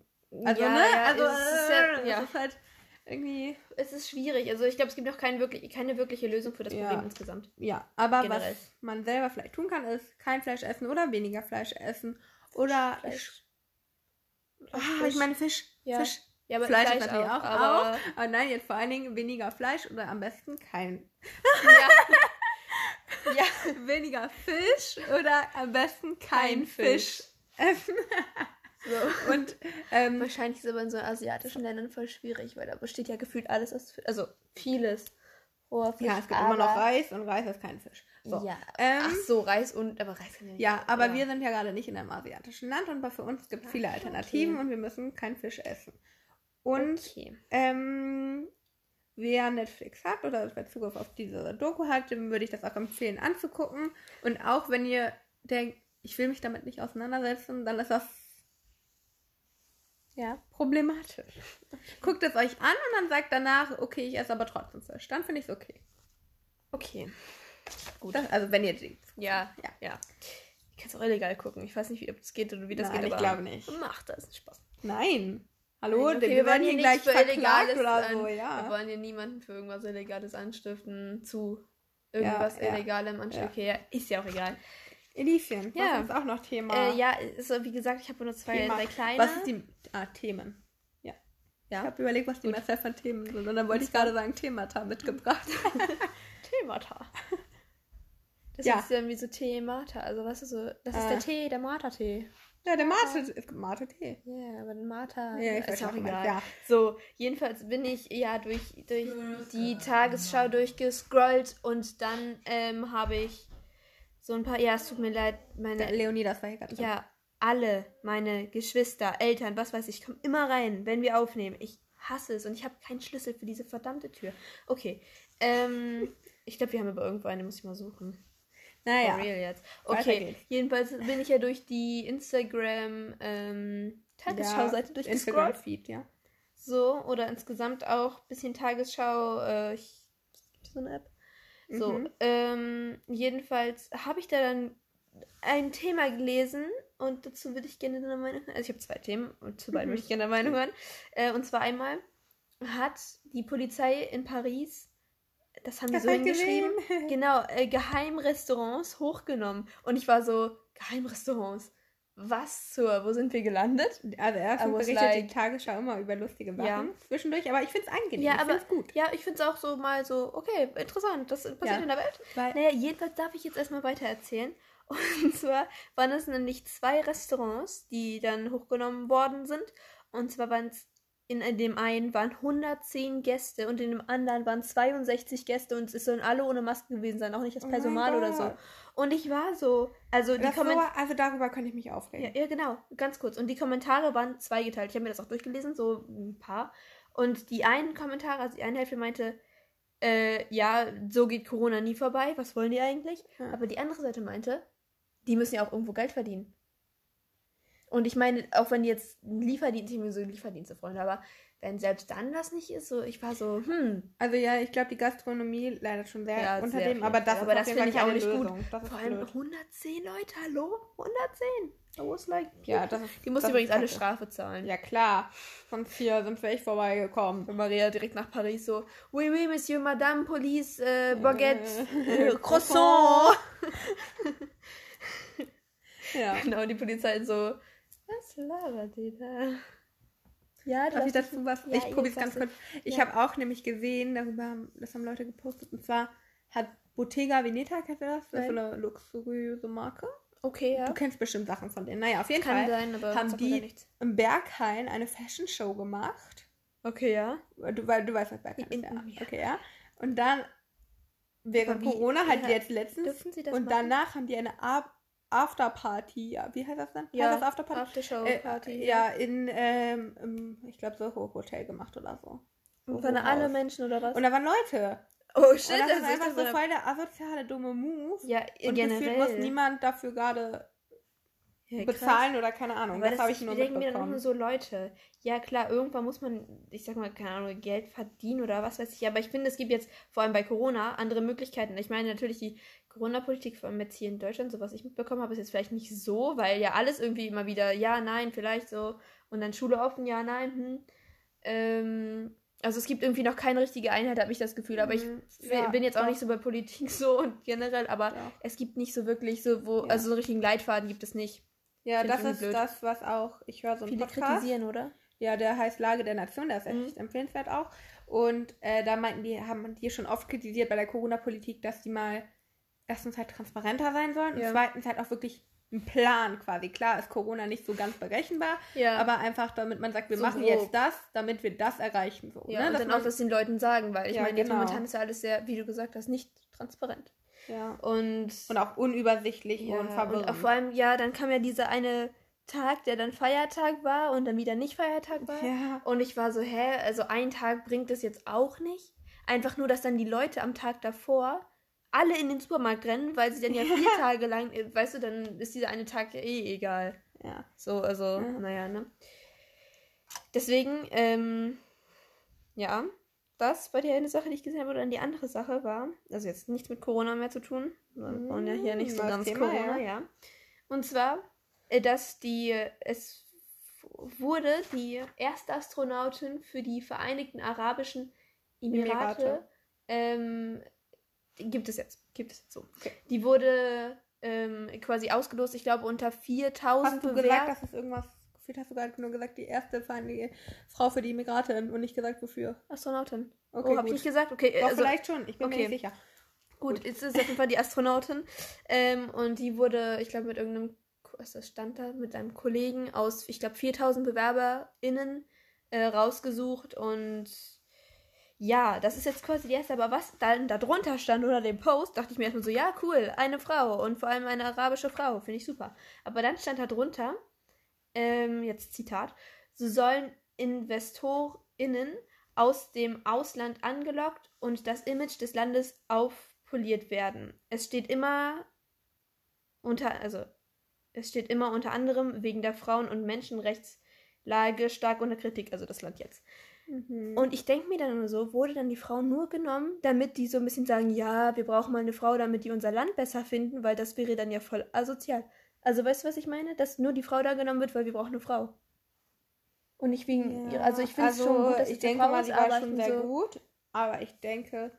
also, ja, ne, ja, also, es ist ja, äh, ja. das ist halt irgendwie, Es ist schwierig. Also ich glaube, es gibt auch kein wirklich, keine wirkliche Lösung für das. Problem insgesamt. ja, aber Generell. was man selber vielleicht tun kann, ist kein Fleisch essen oder weniger Fleisch essen oder, Fleisch. ah, Fisch. ich meine Fisch. Fisch, Ja, aber Fleisch ist natürlich auch, aber aber nein, jetzt vor allen Dingen weniger Fleisch oder am besten kein ja, ja, weniger Fisch oder am besten kein, Kein Fisch. Fisch. essen. so. Und ähm, Wahrscheinlich ist es aber in so asiatischen Ländern voll schwierig, weil da besteht ja gefühlt alles aus Fisch. Also vieles. Roher Fisch. ja, es gibt aber, immer noch Reis und Reis ist kein Fisch. So. Ja. Ähm, Ach so, Reis und. Aber Reis kann ja nicht. Ja, aber wir sind ja gerade nicht in einem asiatischen Land und für uns gibt es viele Alternativen okay. und wir müssen kein Fisch essen. Und Okay. ähm, wer Netflix hat oder wer Zugriff auf diese Doku hat, dem würde ich das auch empfehlen anzugucken. Und auch wenn ihr denkt, ich will mich damit nicht auseinandersetzen, dann ist das Ja. problematisch. Guckt es euch an und dann sagt danach, okay, ich esse aber trotzdem Fisch. Dann finde ich es okay. Okay. Gut. Das, also wenn ihr die. ja, Ja. ja. Ich kann es auch illegal gucken. Ich weiß nicht, wie ob das geht oder wie das Nein, geht. ich aber glaube nicht. Macht das. Spaß. Nein. Hallo, Nein, okay, wir, wir werden wollen hier gleich verklagt oder an- so, Wir ja. wollen hier niemanden für irgendwas Illegales anstiften zu irgendwas Ja. Illegalem. Ja. Okay, ja, ist ja auch egal. Elifien, Ja. was ist auch noch Thema? Äh, ja, so wie gesagt, ich habe nur zwei, Thema. drei kleine. Was ist die. Ah, Themen. Ja. Ich ja? habe überlegt, was die. Mehrzahl von Themen sind. Und dann wollte ich gerade sagen, Themata mitgebracht. Themata. Das Ja. ist irgendwie so Themata. Also was ist so? Das ist Äh. der Tee, der Mata-Tee. ja, der Mate. Es gibt Mate-Tee. Ja, aber den Mata Ja, ich weiß ist auch egal. ja. So, jedenfalls bin ich ja durch, durch die Tagesschau durchgescrollt und dann ähm, habe ich so ein paar, ja, es tut mir leid, meine, Der Leonidas war ja, alle meine Geschwister, Eltern, was weiß ich, kommen immer rein, wenn wir aufnehmen. Ich hasse es und ich habe keinen Schlüssel für diese verdammte Tür. Okay, ähm, ich glaube, wir haben aber irgendwo eine, muss ich mal suchen. Naja. For real jetzt. Okay, jedenfalls bin ich ja durch die Instagram ähm, Tagesschau-Seite durchgescrollt. Instagram-Feed, ja. So, oder insgesamt auch ein bisschen Tagesschau. Äh, ich, so eine App. So, Mhm. ähm, jedenfalls habe ich da dann ein Thema gelesen und dazu würde ich gerne deine Meinung hören. Also ich habe zwei Themen und zu beiden Mhm. möchte ich gerne deine Meinung hören. Äh, und zwar einmal hat die Polizei in Paris, das haben die Das so hab ich hingeschrieben, gesehen. genau, äh, Geheimrestaurants hochgenommen. Und ich war so, Geheimrestaurants, was zur, wo sind wir gelandet? Also erstens berichtet like- die Tagesschau immer über lustige Sachen Ja. zwischendurch, aber ich finde es angenehm. Ja, ich aber find's gut. Ja, ich finde es auch so mal so, okay, interessant, das passiert Ja. in der Welt. Weil, Naja, jedenfalls darf ich jetzt erstmal weiter erzählen. Und zwar waren es nämlich zwei Restaurants, die dann hochgenommen worden sind. Und zwar waren es in dem einen waren 110 Gäste und in dem anderen waren 62 Gäste und es sollen alle ohne Maske gewesen sein, auch nicht das Oh Personal oder so. Und ich war so, also die Kommentare. also darüber könnte ich mich aufregen. Ja, ja, genau, ganz kurz. Und die Kommentare waren zweigeteilt. Ich habe mir das auch durchgelesen, so ein paar. Und die einen Kommentare, also die eine Hälfte meinte, äh, ja, so geht Corona nie vorbei, was wollen die eigentlich? Ja. Aber die andere Seite meinte, die müssen ja auch irgendwo Geld verdienen. Und ich meine, auch wenn jetzt einen Lieferdienst, ich bin so Lieferdienste, Freunde, aber wenn selbst dann das nicht ist, so, ich war so, hm, Also ja, ich glaube, die Gastronomie leidet schon sehr Ja, unter sehr dem, viel. aber das Aber ist das finde ich auch nicht gut. Lösung. Ist vor allem blöd. 110 Leute, hallo? 110? I was like, Ja, das ist, die muss übrigens ist alle. Strafe zahlen. Ja, klar. Sonst hier sind wir echt vorbeigekommen. Und Maria direkt nach Paris so, oui, oui, Monsieur, Madame, Police, äh, Baguette, Äh, äh, Croissant. Ja. genau, die Polizei so, was labert die da? Ja, Darf ich dazu was? Ja, ich probiere es ganz kurz. Ich ja. habe auch nämlich gesehen, darüber haben, das haben Leute gepostet, und zwar hat Bottega Veneta, kennst du das? Das ist so eine luxuriöse Marke. Okay, ja. Du kennst bestimmt Sachen von denen. Naja, auf jeden Kann Fall sein, aber haben die- im Berghain eine Fashion Show gemacht. Okay, ja. Du, weil, du weißt, was Berghain ist, ja. ja. Okay, ja. Und dann, während Corona, halt ja, jetzt letztens, und danach haben die eine Ab Afterparty, ja, wie heißt das denn? ja, heißt das Afterparty? Aftershow-Party. Äh, ja, in, ähm, ich glaube, Soho Hotel gemacht oder so. Und waren da alle. Menschen oder was? Und da waren Leute. oh Und shit, das das ist einfach so voll der asoziale, dumme Move. Ja, und generell. gefühlt muss niemand dafür gerade Ja, bezahlen oder keine Ahnung. Aber das habe ich nur denken mir dann auch nur so Leute. Ja, klar, irgendwann muss man, ich sag mal, keine Ahnung, Geld verdienen oder was weiß ich. Aber ich finde, es gibt jetzt, vor allem bei Corona, andere Möglichkeiten. Ich meine, natürlich die Corona-Politik, vor allem jetzt hier in Deutschland, so was ich mitbekommen habe, ist jetzt vielleicht nicht so, weil ja alles irgendwie immer wieder, ja, nein, vielleicht so. Und dann Schule offen, ja, nein, hm. Ähm, also es gibt irgendwie noch keine richtige Einheit, habe ich das Gefühl. Aber ich Mhm. Ja, bin jetzt auch doch. nicht so bei Politik so und generell, aber Ja. es gibt nicht so wirklich so, wo, Ja. also so einen richtigen Leitfaden gibt es nicht. Ja, das ist blöd. das, was auch, ich höre so einen Viele Podcast. kritisieren, oder? Ja, der heißt Lage der Nation, der ist Mhm. echt empfehlenswert auch. Und äh, da meinten die, haben die schon oft kritisiert bei der Corona-Politik, dass die mal erstens halt transparenter sein sollen und Ja. zweitens halt auch wirklich einen Plan quasi. Klar ist Corona nicht so ganz berechenbar, Ja. aber einfach damit man sagt, wir So machen grob. jetzt das, damit wir das erreichen. So, Ja, ne? und Dass dann man, auch das den Leuten sagen, weil ich Ja, meine, genau. momentan ist ja alles sehr, wie du gesagt hast, nicht transparent. Ja. Und, und auch unübersichtlich ja, und und verwirrend. auch vor allem, ja, dann kam ja dieser eine Tag, der dann Feiertag war und dann wieder nicht Feiertag war. ja. Und ich war so, hä, also ein Tag bringt es jetzt auch nicht. Einfach nur, dass dann die Leute am Tag davor alle in den Supermarkt rennen, weil sie dann ja vier Tage lang, äh, weißt du, dann ist dieser eine Tag ja eh egal. ja. So, also, Ja. naja, ne? Deswegen, ähm, ja, das war die eine Sache, die ich gesehen habe. Und die andere Sache war, also jetzt nichts mit Corona mehr zu tun. Wir wollen ja hier nicht so ganz Thema, Corona, ja. ja. Und zwar, äh, dass die, es wurde die erste Astronautin für die Vereinigten Arabischen Emirate, Emirate. Ähm, gibt es jetzt, gibt es jetzt so. Okay. Die wurde ähm, quasi ausgelost, ich glaube, unter 4000 Hast du gesagt, dass es irgendwas gefühlt hast du gerade nur gesagt, die erste feindliche Frau für die Immigratin und nicht gesagt, wofür? Astronautin. Okay, oh, hab ich gut. nicht gesagt? Okay, Doch, also, vielleicht schon, ich bin okay. mir nicht sicher. gut, jetzt ist auf jeden Fall die Astronautin. Ähm, und die wurde, ich glaube, mit irgendeinem, was das stand da, mit einem Kollegen aus, ich glaube, 4000 BewerberInnen äh, rausgesucht und ja, das ist jetzt quasi die erste, aber was dann da drunter stand unter dem Post, dachte ich mir erstmal so, ja, cool, eine Frau und vor allem eine arabische Frau, finde ich super. Aber dann stand da drunter, ähm, jetzt Zitat, so sollen InvestorInnen aus dem Ausland angelockt und das Image des Landes aufpoliert werden. Es steht immer unter, also es steht immer unter anderem wegen der Frauen- und Menschenrechtslage stark unter Kritik, also das Land jetzt. Mhm. Und ich denke mir dann nur so, wurde dann die Frau nur genommen, damit die so ein bisschen sagen, ja, wir brauchen mal eine Frau, damit die unser Land besser finden, weil das wäre dann ja voll asozial. Also weißt du, was ich meine? Dass nur die Frau da genommen wird, weil wir brauchen eine Frau. Und nicht wegen Ja, ihrer, also ich finde es schon gut, dass ich denke Frau mal, aber war ich schon sehr so, gut, aber ich denke,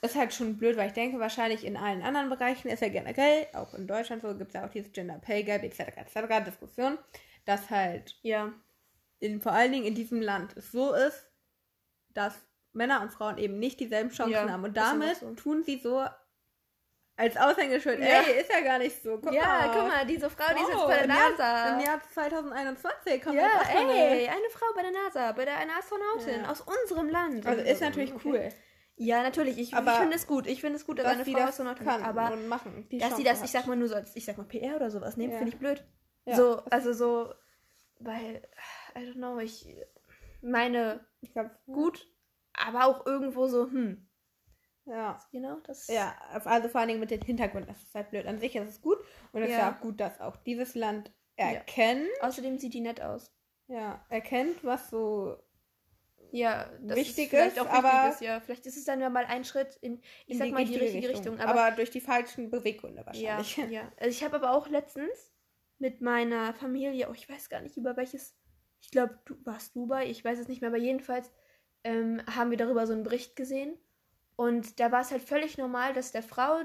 ist halt schon blöd, weil ich denke, wahrscheinlich in allen anderen Bereichen ist ja generell, auch in Deutschland so, gibt es ja auch dieses Gender Pay Gap etc. etc. Diskussion, dass halt Ja, in, vor allen Dingen in diesem Land es so ist, dass Männer und Frauen eben nicht dieselben Chancen Ja, haben. Und damit so. tun sie so, Als Aushängeschild. Ja. Ey, ist ja gar nicht so. Guck ja, mal. guck mal, diese Frau, die ist jetzt Oh, bei der im Jahr- NASA. Im Jahr 2021 kommt ja, das auch ey, eine Frau bei der NASA, bei der eine Astronautin Ja. aus unserem Land. Also ist natürlich okay. cool, Ja, natürlich. Ich, ich finde es gut. Ich finde es gut, dass dass eine sie Frau das Astronautin kann. Aber und machen. Die dass sie Chance das, ich hat. sag mal nur so als, ich sag mal PR oder sowas nehmen, Ja. finde ich blöd. Ja. So, also so, weil, I don't know, ich meine, Ich glaub, gut, aber auch irgendwo so, hm, Ja. know, das Ja, also vor allen Dingen mit dem Hintergrund, das ist halt blöd. An sich ist es gut und es ist Ja. ja auch gut, dass auch dieses Land erkennt, Außerdem sieht die nett aus. ja, erkennt, was so Ja, Wichtig ist vielleicht ist, aber- ist, ja. Vielleicht ist es dann ja mal ein Schritt in, ich in sag mal, die richtige Richtung. Aber, durch die falschen Beweggründe Ja, wahrscheinlich. ja. Also ich habe aber auch letztens mit meiner Familie, oh, ich weiß gar nicht über welches, ich glaube, du warst du bei, ich weiß es nicht mehr, aber jedenfalls ähm, haben wir darüber so einen Bericht gesehen. Und da war es halt völlig normal, dass der Frau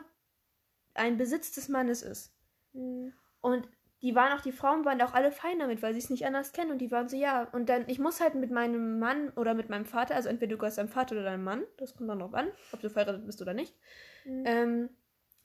ein Besitz des Mannes ist. Hm. Und die waren auch, die Frauen waren auch alle fein damit, weil sie es nicht anders kennen. Und die waren so, ja. Und dann, ich muss halt mit meinem Mann oder mit meinem Vater, also entweder du gehörst deinem Vater oder deinem Mann, das kommt dann drauf an, ob du verheiratet bist oder nicht. Mhm. Ähm,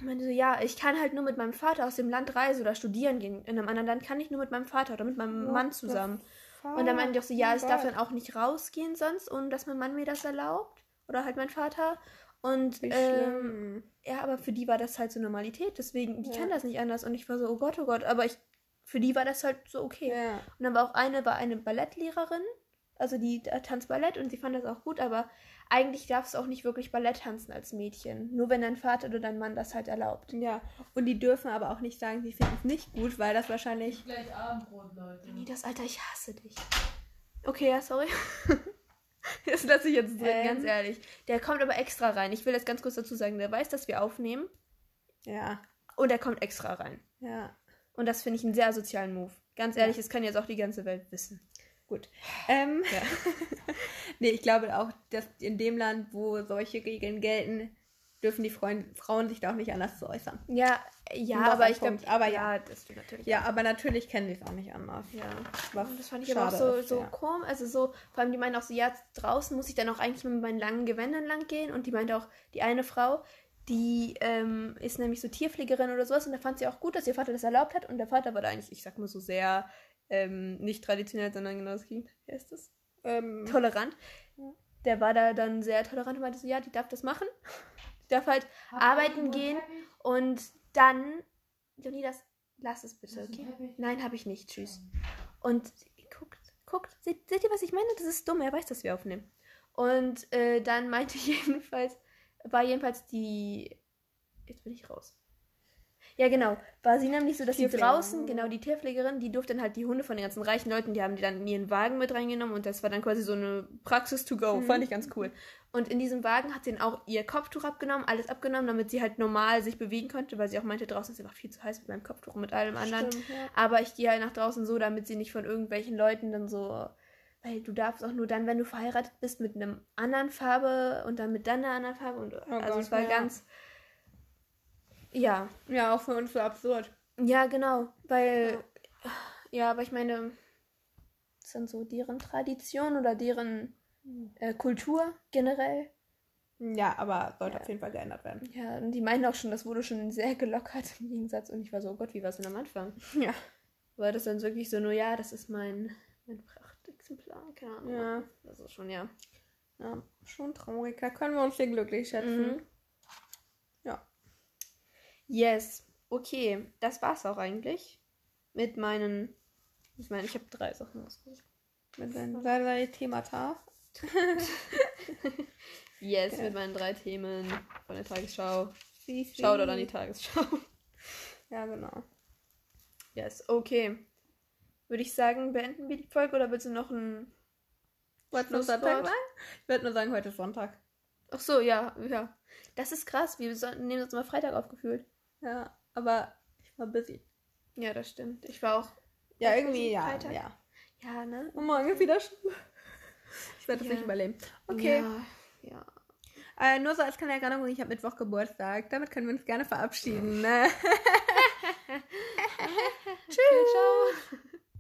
meinte so, ja, ich kann halt nur mit meinem Vater aus dem Land reisen oder studieren gehen. In einem anderen Land kann ich nur mit meinem Vater oder mit meinem What Mann zusammen. Und dann meinte ich auch so, ja, Oh ich darf dann auch nicht rausgehen sonst, ohne dass mein Mann mir das erlaubt. Oder halt mein Vater. Und ähm, schlimm. ja, aber für die war das halt so Normalität. Deswegen, die Ja. kann das nicht anders. Und ich war so, oh Gott, oh Gott. Aber ich, für die war das halt so okay. Ja. Und dann war auch eine, war eine Ballettlehrerin. Also die äh, tanzt Ballett und sie fand das auch gut, aber eigentlich darfst du auch nicht wirklich Ballett tanzen als Mädchen. Nur wenn dein Vater oder dein Mann das halt erlaubt. ja, und die dürfen aber auch nicht sagen, sie finden es nicht gut, weil das wahrscheinlich. Gleich Abendbrot, Leute. Nee, das Alter, ich hasse dich. Okay, ja, sorry. Das lasse ich jetzt drin, Ähm. ganz ehrlich. Der kommt aber extra rein. Ich will das ganz kurz dazu sagen. Der weiß, dass wir aufnehmen Ja, und er kommt extra rein. ja. Und das finde ich einen sehr sozialen Move. Ganz Ja. ehrlich, das kann jetzt auch die ganze Welt wissen. Gut. Ähm, Ja. nee, ich glaube auch, dass in dem Land, wo solche Regeln gelten, dürfen die Frauen, Frauen sich da auch nicht anders zu äußern. Ja, ja, Das aber ich glaube. Aber ja, das stimmt natürlich. Ja, aber natürlich kennen sie es auch nicht anders. Ja. Was das fand ich aber auch so, ist, so ja. komisch. Also so, vor allem die meinen auch so, ja, draußen muss ich dann auch eigentlich mit meinen langen Gewändern lang gehen. Und die meinte auch, die eine Frau, die ähm, ist nämlich so Tierpflegerin oder sowas. Und da fand sie auch gut, dass ihr Vater das erlaubt hat. Und der Vater war da eigentlich, ich sag mal so sehr, ähm, nicht traditionell, sondern genau das Gegenteil. Wie heißt das? Ähm, Tolerant. Ja. Der war da dann sehr tolerant und meinte so, ja, die darf das machen. Darf halt arbeiten gehen. Und dann, Leonidas, lass es bitte, okay? Nein, habe ich nicht. Tschüss. Und guckt, guckt, seht, seht ihr, was ich meine? Das ist dumm, er weiß, dass wir aufnehmen. Und äh, dann meinte jedenfalls, war jedenfalls die. Jetzt bin ich raus. Ja, genau. War sie nämlich so, dass sie draußen, genau, die Tierpflegerin, die durfte dann halt die Hunde von den ganzen reichen Leuten, die haben die dann in ihren Wagen mit reingenommen und das war dann quasi so eine Praxis to go. Mhm. Fand ich ganz cool. Und in diesem Wagen hat sie dann auch ihr Kopftuch abgenommen, alles abgenommen, damit sie halt normal sich bewegen konnte, weil sie auch meinte, draußen ist einfach viel zu heiß mit meinem Kopftuch und mit allem anderen. Stimmt, ja. Aber ich gehe halt nach draußen so, damit sie nicht von irgendwelchen Leuten dann so. Weil du darfst auch nur dann, wenn du verheiratet bist, mit einem anderen Farbe und dann mit dann einer anderen Farbe. Und, also Gott, es war ja. ganz. Ja. ja, auch für uns so absurd. Ja, genau. Weil. Ja, aber ich meine. Das sind so deren Tradition oder deren äh, Kultur generell. Ja, aber sollte Ja. auf jeden Fall geändert werden. Ja, und die meinen auch schon, das wurde schon sehr gelockert im Gegensatz. Und ich war so, oh Gott, wie war es denn am Anfang? Ja. War das dann wirklich so, nur ja, das ist mein, mein Prachtexemplar, keine Ahnung. Ja. Das ist schon, ja. Ja, schon traurig. Da können wir uns hier glücklich schätzen. Mhm. Ja. Yes. Okay, das war's auch eigentlich. Mit meinen. Ich meine, ich habe drei Sachen ausgesucht. Mit seinen allerlei Themata. Yes, Ja. mit meinen drei Themen von der Tagesschau. Sie. Shoutout an die Tagesschau. Ja, genau. Yes, okay. Würde ich sagen, beenden wir die Folge oder willst du noch ein. Du Schlusswort? Sonntag sagen? Ich würde nur sagen, heute ist Sonntag. Ach so, ja, ja. Das ist krass. Wir nehmen uns mal Freitag aufgefühlt. Ja, aber ich war busy. Ja, das stimmt. Ich war auch. Ja, irgendwie, ja. Freitag? ja. Ja, ne? Und morgen wieder Schule. Ich werde das Ja. nicht überleben. Okay. Ja. ja. Äh, nur so als kleine Erinnerung, ich habe Mittwoch Geburtstag. Damit können wir uns gerne verabschieden. Ne? Tschüss. Ciao.